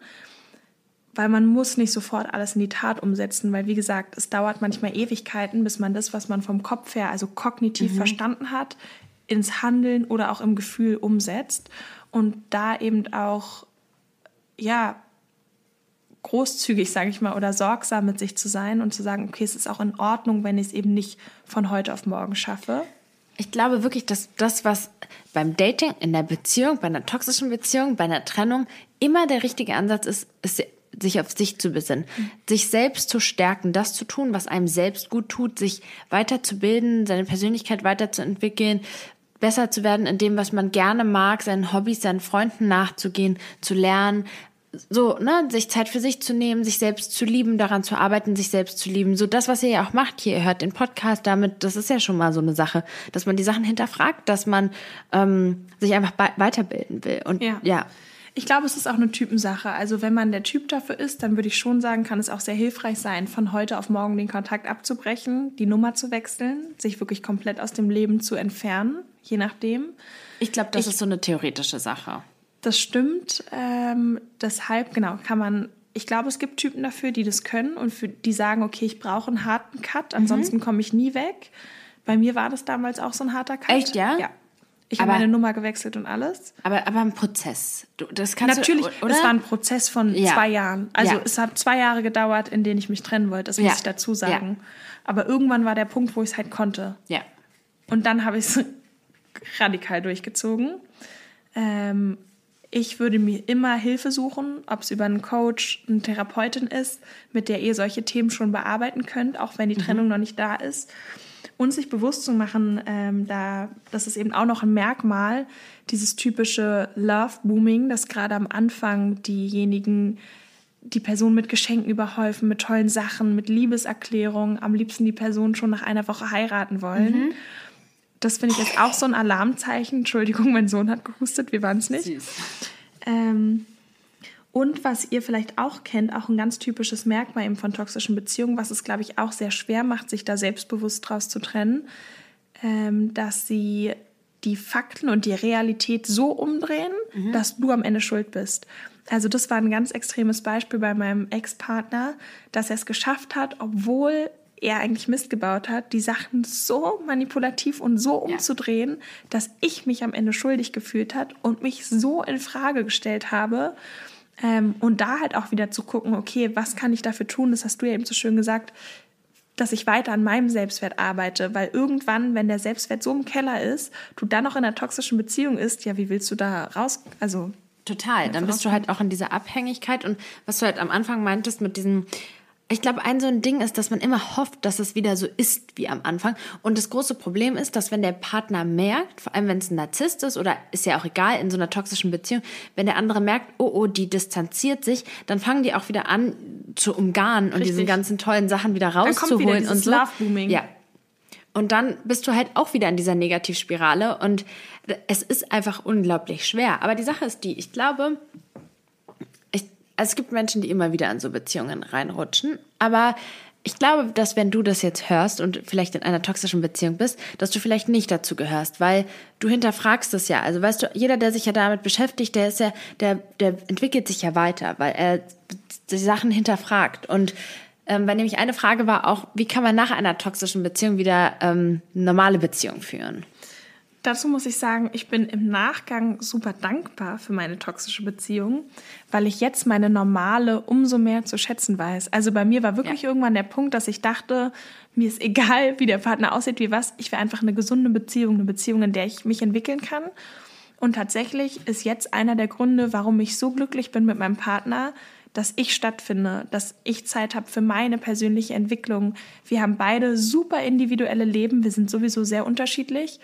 weil man muss nicht sofort alles in die Tat umsetzen, weil wie gesagt, es dauert manchmal Ewigkeiten, bis man das, was man vom Kopf her, also kognitiv mhm. verstanden hat, ins Handeln oder auch im Gefühl umsetzt und da eben auch ja großzügig, sage ich mal, oder sorgsam mit sich zu sein und zu sagen, okay, es ist auch in Ordnung, wenn ich es eben nicht von heute auf morgen schaffe. Ich glaube wirklich, dass das, was beim Dating, in der Beziehung, bei einer toxischen Beziehung, bei einer Trennung immer der richtige Ansatz ist, ist sich auf sich zu besinnen, mhm. sich selbst zu stärken, das zu tun, was einem selbst gut tut, sich weiterzubilden, seine Persönlichkeit weiterzuentwickeln, besser zu werden in dem, was man gerne mag, seinen Hobbys, seinen Freunden nachzugehen, zu lernen, so, ne, sich Zeit für sich zu nehmen, sich selbst zu lieben, daran zu arbeiten, sich selbst zu lieben. So das, was ihr ja auch macht hier, ihr hört den Podcast damit, das ist ja schon mal so eine Sache, dass man die Sachen hinterfragt, dass man ähm, sich einfach weiterbilden will. Und ja. ja. Ich glaube, es ist auch eine Typensache. Also wenn man der Typ dafür ist, dann würde ich schon sagen, kann es auch sehr hilfreich sein, von heute auf morgen den Kontakt abzubrechen, die Nummer zu wechseln, sich wirklich komplett aus dem Leben zu entfernen, je nachdem. Ich glaube, das ich, ist so eine theoretische Sache. Das stimmt. Ähm, deshalb, genau, kann man. Ich glaube, es gibt Typen dafür, die das können und für, die sagen, okay, ich brauche einen harten Cut, ansonsten mhm. komme ich nie weg. Bei mir war das damals auch so ein harter Cut. Echt, ja? Ja. Ich habe meine Nummer gewechselt und alles. Aber, aber ein Prozess. Das kannst Natürlich, du, oder? es war ein Prozess von ja. zwei Jahren. Also ja. es hat zwei Jahre gedauert, in denen ich mich trennen wollte. Das muss ja. ich dazu sagen. Aber irgendwann war der Punkt, wo ich es halt konnte. Ja. Und dann habe ich es radikal durchgezogen. Ähm, ich würde mir immer Hilfe suchen, ob es über einen Coach, eine Therapeutin ist, mit der ihr solche Themen schon bearbeiten könnt, auch wenn die mhm. Trennung mhm. noch nicht da ist. Und sich bewusst zu machen, ähm, da, das ist eben auch noch ein Merkmal, dieses typische Love-Booming, dass gerade am Anfang diejenigen die Person mit Geschenken überhäufen, mit tollen Sachen, mit Liebeserklärungen, am liebsten die Person schon nach einer Woche heiraten wollen. Mhm. Das finde ich jetzt auch so ein Alarmzeichen. Entschuldigung, mein Sohn hat gehustet, wir waren es nicht. Ähm, und was ihr vielleicht auch kennt, auch ein ganz typisches Merkmal eben von toxischen Beziehungen, was es, glaube ich, auch sehr schwer macht, sich da selbstbewusst draus zu trennen, ähm, dass sie die Fakten und die Realität so umdrehen, mhm. dass du am Ende schuld bist. Also das war ein ganz extremes Beispiel bei meinem Ex-Partner, dass er es geschafft hat, obwohl er eigentlich Mist gebaut hat, die Sachen so manipulativ und so umzudrehen, ja. dass ich mich am Ende schuldig gefühlt hat und mich so in Frage gestellt habe. Ähm, und da halt auch wieder zu gucken, okay, was kann ich dafür tun? Das hast du ja eben so schön gesagt, dass ich weiter an meinem Selbstwert arbeite, weil irgendwann, wenn der Selbstwert so im Keller ist, du dann noch in einer toxischen Beziehung ist, ja, wie willst du da raus? Also total. Dann bist du halt auch in dieser Abhängigkeit und was du halt am Anfang meintest mit diesem ich glaube, ein so ein Ding ist, dass man immer hofft, dass es wieder so ist wie am Anfang. Und das große Problem ist, dass wenn der Partner merkt, vor allem wenn es ein Narzisst ist oder ist ja auch egal in so einer toxischen Beziehung, wenn der andere merkt, oh oh, die distanziert sich, dann fangen die auch wieder an zu umgarnen und Richtig. diese ganzen tollen Sachen wieder rauszuholen und so. Love-Booming. Ja. Und dann bist du halt auch wieder in dieser Negativspirale und es ist einfach unglaublich schwer. Aber die Sache ist die, ich glaube, also es gibt Menschen, die immer wieder in so Beziehungen reinrutschen, aber ich glaube, dass wenn du das jetzt hörst und vielleicht in einer toxischen Beziehung bist, dass du vielleicht nicht dazu gehörst, weil du hinterfragst es ja. Also weißt du, jeder, der sich ja damit beschäftigt, der ist ja, der, der entwickelt sich ja weiter, weil er die Sachen hinterfragt. Und ähm, weil nämlich eine Frage war auch, wie kann man nach einer toxischen Beziehung wieder ähm, normale Beziehung führen? Dazu muss ich sagen, ich bin im Nachgang super dankbar für meine toxische Beziehung, weil ich jetzt meine normale umso mehr zu schätzen weiß. Also bei mir war wirklich ja. irgendwann der Punkt, dass ich dachte, mir ist egal, wie der Partner aussieht, wie was, ich will einfach eine gesunde Beziehung, eine Beziehung, in der ich mich entwickeln kann. Und tatsächlich ist jetzt einer der Gründe, warum ich so glücklich bin mit meinem Partner, dass ich stattfinde, dass ich Zeit habe für meine persönliche Entwicklung. Wir haben beide super individuelle Leben, wir sind sowieso sehr unterschiedlich.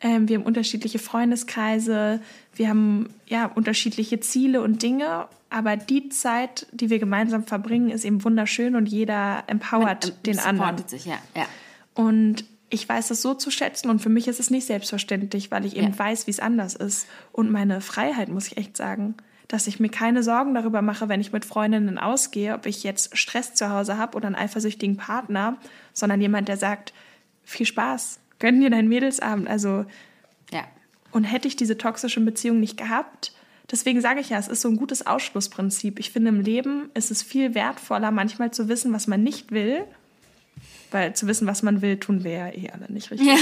Ähm, wir haben unterschiedliche Freundeskreise, wir haben ja unterschiedliche Ziele und Dinge. Aber die Zeit, die wir gemeinsam verbringen, ist eben wunderschön und jeder empowert Man, ähm, den anderen. Sich, ja. Ja. Und ich weiß das so zu schätzen und für mich ist es nicht selbstverständlich, weil ich eben ja. weiß, wie es anders ist. Und meine Freiheit, muss ich echt sagen, dass ich mir keine Sorgen darüber mache, wenn ich mit Freundinnen ausgehe, ob ich jetzt Stress zu Hause habe oder einen eifersüchtigen Partner, sondern jemand, der sagt, viel Spaß, gönn dir deinen Mädelsabend. Also, ja. Und hätte ich diese toxische Beziehung nicht gehabt, deswegen sage ich ja, es ist so ein gutes Ausschlussprinzip. Ich finde, im Leben ist es viel wertvoller, manchmal zu wissen, was man nicht will, weil zu wissen, was man will, tun wir ja eh alle nicht richtig. Ja.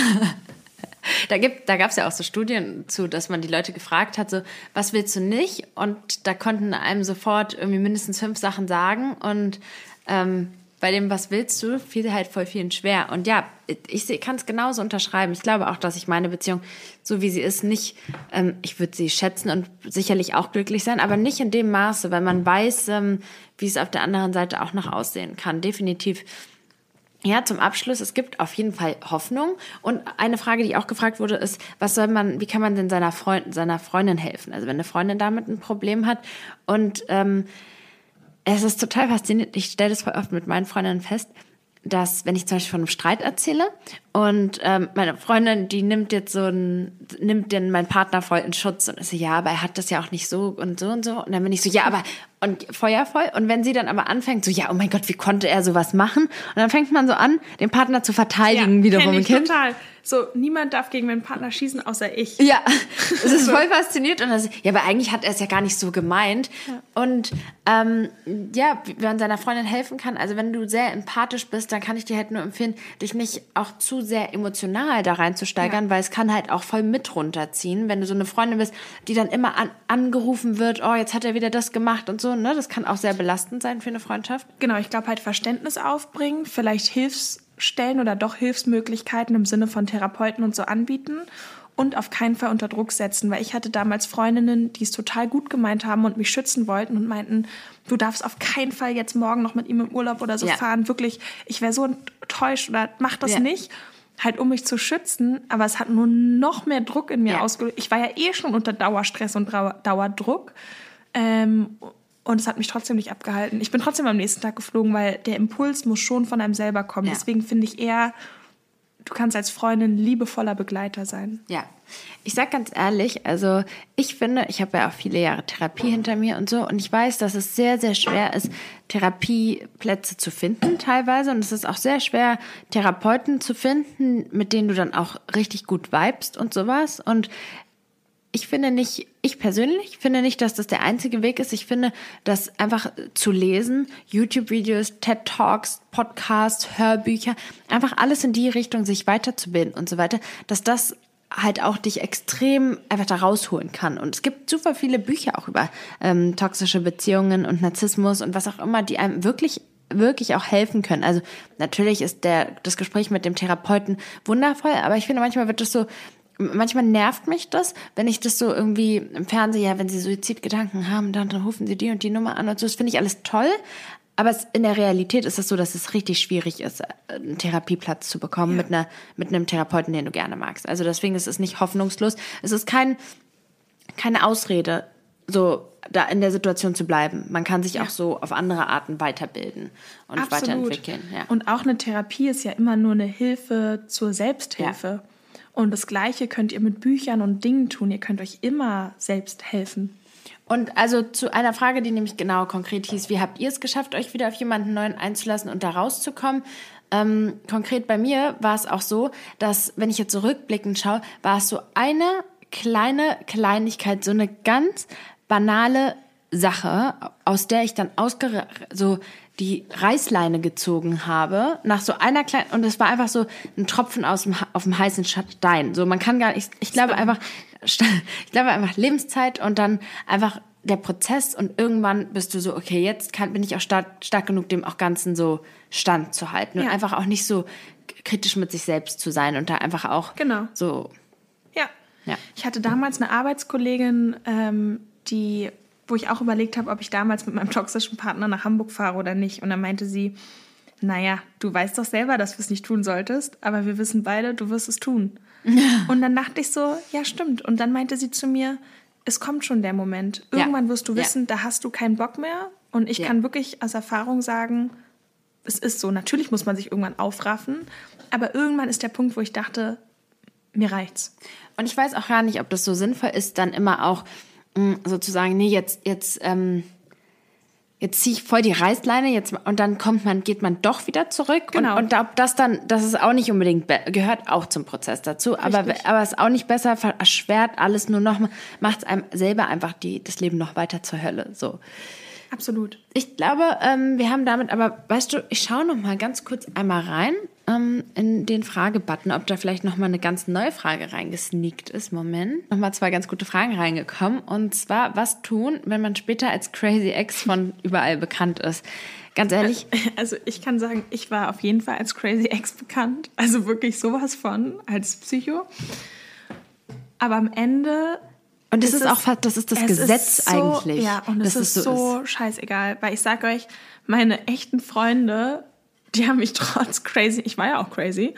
Da, da gab es ja auch so Studien zu, dass man die Leute gefragt hat, so, was willst du nicht? Und da konnten einem sofort irgendwie mindestens fünf Sachen sagen. Und ähm, bei dem, was willst du, fiel halt voll vielen schwer. Und ja, ich kann es genauso unterschreiben. Ich glaube auch, dass ich meine Beziehung, so wie sie ist, nicht, ähm, ich würde sie schätzen und sicherlich auch glücklich sein, aber nicht in dem Maße, weil man weiß, ähm, wie es auf der anderen Seite auch noch aussehen kann. Definitiv. Ja, zum Abschluss, es gibt auf jeden Fall Hoffnung. Und eine Frage, die auch gefragt wurde, ist, was soll man, wie kann man denn seiner, Freund, seiner Freundin helfen? Also wenn eine Freundin damit ein Problem hat. Und ähm, es ist total faszinierend, ich stelle das voll oft mit meinen Freundinnen fest, dass wenn ich zum Beispiel von einem Streit erzähle und ähm, meine Freundin, die nimmt jetzt so ein, nimmt den mein Partner voll in Schutz und ist so, ja, aber er hat das ja auch nicht so und so und so. Und dann bin ich so, ja, aber und feuervoll. Und wenn sie dann aber anfängt, so, ja, oh mein Gott, wie konnte er sowas machen? Und dann fängt man so an, den Partner zu verteidigen ja, wiederum. Ich total. So, niemand darf gegen meinen Partner schießen, außer ich. Ja, es ist voll fasziniert. Und das, ja, aber eigentlich hat er es ja gar nicht so gemeint. Ja. Und ähm, ja, wie man seiner Freundin helfen kann. Also wenn du sehr empathisch bist, dann kann ich dir halt nur empfehlen, dich nicht auch zu sehr emotional da reinzusteigern, ja. weil es kann halt auch voll mit runterziehen, wenn du so eine Freundin bist, die dann immer an, angerufen wird, oh, jetzt hat er wieder das gemacht und so, ne? Das kann auch sehr belastend sein für eine Freundschaft. Genau, ich glaube halt Verständnis aufbringen, vielleicht Hilfsstellen oder doch Hilfsmöglichkeiten im Sinne von Therapeuten und so anbieten und auf keinen Fall unter Druck setzen, weil ich hatte damals Freundinnen, die es total gut gemeint haben und mich schützen wollten und meinten, du darfst auf keinen Fall jetzt morgen noch mit ihm im Urlaub oder so ja. fahren. Wirklich, ich wäre so enttäuscht oder mach das ja. nicht halt um mich zu schützen, aber es hat nur noch mehr Druck in mir ja. ausgelöst. Ich war ja eh schon unter Dauerstress und Dauerdruck. Ähm, und es hat mich trotzdem nicht abgehalten. Ich bin trotzdem am nächsten Tag geflogen, weil der Impuls muss schon von einem selber kommen. Ja. Deswegen finde ich eher, du kannst als Freundin liebevoller Begleiter sein. Ja. Ich sag ganz ehrlich, also ich finde, ich habe ja auch viele Jahre Therapie hinter mir und so und ich weiß, dass es sehr, sehr schwer ist, Therapieplätze zu finden teilweise und es ist auch sehr schwer, Therapeuten zu finden, mit denen du dann auch richtig gut vibest und sowas und ich finde nicht, ich persönlich finde nicht, dass das der einzige Weg ist. Ich finde, dass einfach zu lesen, YouTube-Videos, TED-Talks, Podcasts, Hörbücher, einfach alles in die Richtung, sich weiterzubilden und so weiter, dass das halt auch dich extrem einfach da rausholen kann. Und es gibt super viele Bücher auch über ähm, toxische Beziehungen und Narzissmus und was auch immer, die einem wirklich wirklich auch helfen können. Also natürlich ist der das Gespräch mit dem Therapeuten wundervoll, aber ich finde manchmal wird das so manchmal nervt mich das, wenn ich das so irgendwie im Fernsehen, ja, wenn sie Suizidgedanken haben, dann, dann rufen sie die und die Nummer an und so. Das finde ich alles toll. Aber es, in der Realität ist es so, dass es richtig schwierig ist, einen Therapieplatz zu bekommen ja. mit einer, mit einem Therapeuten, den du gerne magst. Also deswegen ist es nicht hoffnungslos. Es ist kein, keine Ausrede, so da in der Situation zu bleiben. Man kann sich ja. auch so auf andere Arten weiterbilden und Absolut. weiterentwickeln. Ja. Und auch eine Therapie ist ja immer nur eine Hilfe zur Selbsthilfe. Ja. Und das Gleiche könnt ihr mit Büchern und Dingen tun. Ihr könnt euch immer selbst helfen. Und also zu einer Frage, die nämlich genau konkret hieß, wie habt ihr es geschafft, euch wieder auf jemanden neuen einzulassen und da rauszukommen? Ähm, konkret bei mir war es auch so, dass, wenn ich jetzt zurückblickend schaue, war es so eine kleine Kleinigkeit, so eine ganz banale Sache, aus der ich dann ausger so die Reißleine gezogen habe, nach so einer kleinen, und es war einfach so ein Tropfen aus dem, auf dem heißen Stein. So, man kann gar nicht, ich, ich glaube einfach, ich glaube einfach Lebenszeit und dann einfach der Prozess und irgendwann bist du so, okay, jetzt kann, bin ich auch stark, stark genug, dem auch Ganzen so Stand zu halten ja. und einfach auch nicht so kritisch mit sich selbst zu sein und da einfach auch genau. so. Ja. ja. Ich hatte damals eine Arbeitskollegin, ähm, die wo ich auch überlegt habe, ob ich damals mit meinem toxischen Partner nach Hamburg fahre oder nicht. Und dann meinte sie, naja, du weißt doch selber, dass du es nicht tun solltest, aber wir wissen beide, du wirst es tun. Und dann dachte ich so, ja, stimmt. Und dann meinte sie zu mir, es kommt schon der Moment. Irgendwann ja. wirst du wissen, ja. da hast du keinen Bock mehr. Und ich kann wirklich aus Erfahrung sagen, es ist so. Natürlich muss man sich irgendwann aufraffen, aber irgendwann ist der Punkt, wo ich dachte, mir reicht's. Und ich weiß auch gar nicht, ob das so sinnvoll ist, dann immer auch sozusagen, nee, jetzt, jetzt, ähm, jetzt ziehe ich voll die Reißleine jetzt und dann kommt man, geht man doch wieder zurück. Genau. Und, und ob das dann, das ist auch nicht unbedingt, gehört auch zum Prozess dazu, Richtig. aber, aber es ist auch nicht besser, erschwert alles nur noch, macht es einem selber einfach die, das Leben noch weiter zur Hölle, so. Absolut. Ich glaube, ähm, wir haben damit aber, weißt du, ich schaue noch mal ganz kurz einmal rein ähm, in den Fragebutton, ob da vielleicht nochmal eine ganz neue Frage reingesneakt ist. Moment. Nochmal zwei ganz gute Fragen reingekommen. Und zwar, was tun, wenn man später als Crazy Ex von überall bekannt ist? Ganz ehrlich. Also ich kann sagen, ich war auf jeden Fall als Crazy Ex bekannt. Also wirklich sowas von als Psycho. Aber am Ende und das ist, ist auch fast, das ist das Gesetz ist so, eigentlich. Ja, und es ist, so, so ist. scheißegal. Weil ich sag euch, meine echten Freunde, die haben mich trotz crazy, ich war ja auch crazy,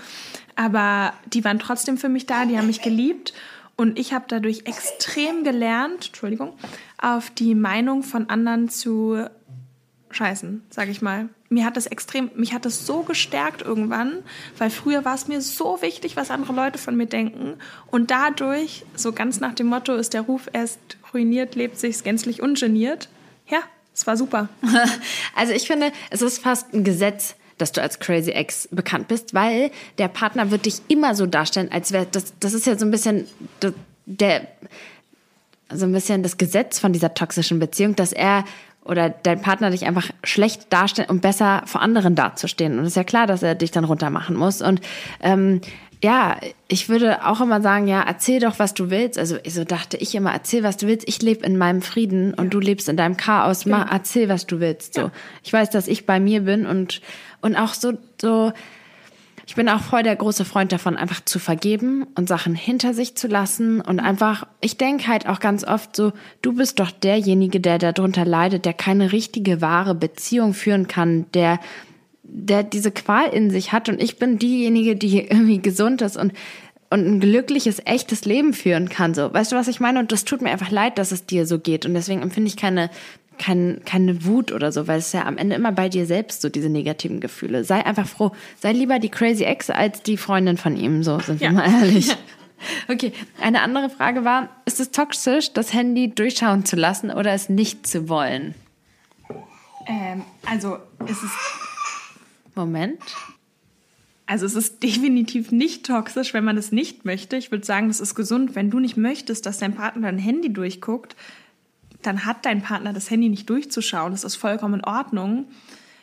aber die waren trotzdem für mich da, die haben mich geliebt. Und ich habe dadurch extrem gelernt, Entschuldigung, auf die Meinung von anderen zu scheißen, sage ich mal. Mir hat das extrem, mich hat das so gestärkt irgendwann, weil früher war es mir so wichtig, was andere Leute von mir denken. Und dadurch, so ganz nach dem Motto, ist der Ruf erst ruiniert, lebt sich's gänzlich ungeniert. Ja, es war super. Also ich finde, es ist fast ein Gesetz, dass du als Crazy Ex bekannt bist, weil der Partner wird dich immer so darstellen, als wäre das, das ist ja so ein bisschen der, so ein bisschen das Gesetz von dieser toxischen Beziehung, dass er oder dein Partner dich einfach schlecht darstellt, um besser vor anderen dazustehen. Und es ist ja klar, dass er dich dann runtermachen muss. Und ähm, ja, ich würde auch immer sagen, ja, erzähl doch, was du willst. Also so dachte ich immer, erzähl, was du willst. Ich lebe in meinem Frieden und ja. du lebst in deinem Chaos. Genau. Mach, erzähl, was du willst. So, ja. ich weiß, dass ich bei mir bin und und auch so so ich bin auch voll der große Freund davon, einfach zu vergeben und Sachen hinter sich zu lassen und einfach, ich denke halt auch ganz oft so, du bist doch derjenige, der darunter leidet, der keine richtige, wahre Beziehung führen kann, der, der diese Qual in sich hat und ich bin diejenige, die irgendwie gesund ist und und ein glückliches, echtes Leben führen kann. So, weißt du, was ich meine? Und das tut mir einfach leid, dass es dir so geht. Und deswegen empfinde ich keine kein, keine Wut oder so, weil es ja am Ende immer bei dir selbst so diese negativen Gefühle. Sei einfach froh. Sei lieber die Crazy Ex als die Freundin von ihm, so sind ja. wir mal ehrlich. Ja. Okay, eine andere Frage war, ist es toxisch, das Handy durchschauen zu lassen oder es nicht zu wollen? Ähm, also es ist... Moment. Also es ist definitiv nicht toxisch, wenn man es nicht möchte. Ich würde sagen, es ist gesund, wenn du nicht möchtest, dass dein Partner dein Handy durchguckt, dann hat dein Partner das Handy nicht durchzuschauen. Das ist vollkommen in Ordnung.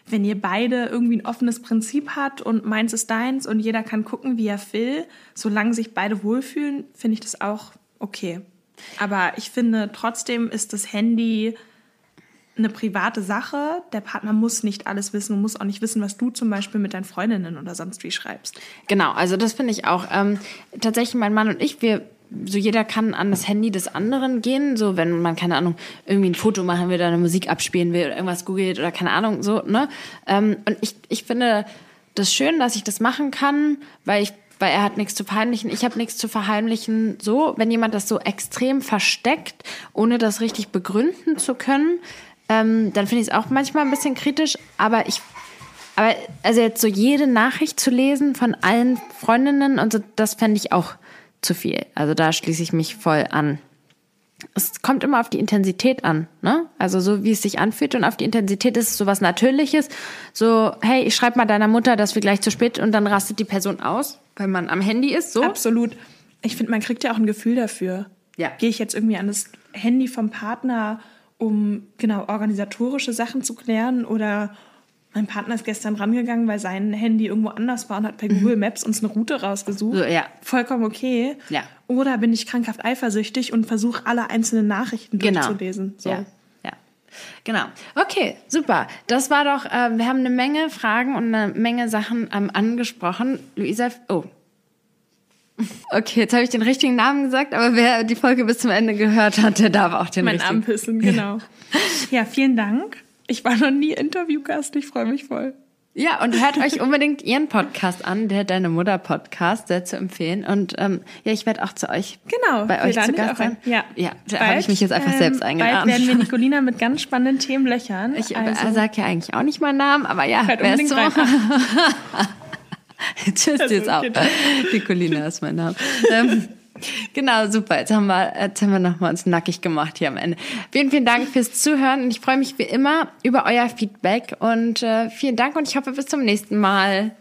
Wenn ihr beide irgendwie ein offenes Prinzip habt und meins ist deins und jeder kann gucken, wie er will, solange sich beide wohlfühlen, finde ich das auch okay. Aber ich finde, trotzdem ist das Handy eine private Sache. Der Partner muss nicht alles wissen und muss auch nicht wissen, was du zum Beispiel mit deinen Freundinnen oder sonst wie schreibst. Genau, also das finde ich auch. Ähm, tatsächlich, mein Mann und ich, wir so jeder kann an das Handy des anderen gehen, so wenn man keine Ahnung irgendwie ein Foto machen will oder eine Musik abspielen will oder irgendwas googelt oder keine Ahnung so ne ähm, und ich ich finde das schön, dass ich das machen kann, weil ich weil er hat nichts zu verheimlichen, ich habe nichts zu verheimlichen. So, wenn jemand das so extrem versteckt, ohne das richtig begründen zu können, ähm, dann finde ich es auch manchmal ein bisschen kritisch. Aber ich, aber also jetzt so jede Nachricht zu lesen von allen Freundinnen und so, das fände ich auch zu viel. Also da schließe ich mich voll an. Es kommt immer auf die Intensität an, ne? Also so wie es sich anfühlt und auf die Intensität ist es so was Natürliches. So, hey, ich schreibe mal deiner Mutter, dass wir gleich zu spät und dann rastet die Person aus, weil man am Handy ist, so. Absolut. Ich finde, man kriegt ja auch ein Gefühl dafür. Ja. Gehe ich jetzt irgendwie an das Handy vom Partner, um genau organisatorische Sachen zu klären oder mein Partner ist gestern rangegangen, weil sein Handy irgendwo anders war und hat per Google mhm. Maps uns eine Route rausgesucht. So, ja. Vollkommen okay. Ja. Oder bin ich krankhaft eifersüchtig und versuche alle einzelnen Nachrichten genau. durchzulesen. So. Ja. Genau. Okay, super. Das war doch, äh, wir haben eine Menge Fragen und eine Menge Sachen ähm, angesprochen. Luisa, oh. Okay, jetzt habe ich den richtigen Namen gesagt, aber wer die Folge bis zum Ende gehört hat, der darf auch den mein richtigen. Mein Armpissen, genau. ja, vielen Dank. Ich war noch nie Interviewgast, ich freue mich voll. Ja, und hört euch unbedingt ihren Podcast an, der Deine Mutter Podcast, sehr zu empfehlen. Und ähm, ja, ich werde auch zu euch genau, bei euch zu Gast sein. Ja, ja da habe ich mich jetzt einfach ähm, selbst eingeladen. Bald werden wir Nicolina mit ganz spannenden Themen löchern. Ich also, sage ja eigentlich auch nicht meinen Namen, aber ja, wer ist so? Tschüss, jetzt auch. Nicolina ist mein Name. Ähm, Genau, super. Jetzt haben wir, jetzt haben wir nochmal uns nackig gemacht hier am Ende. Vielen, vielen Dank fürs Zuhören und ich freue mich wie immer über euer Feedback und äh, vielen Dank und ich hoffe bis zum nächsten Mal.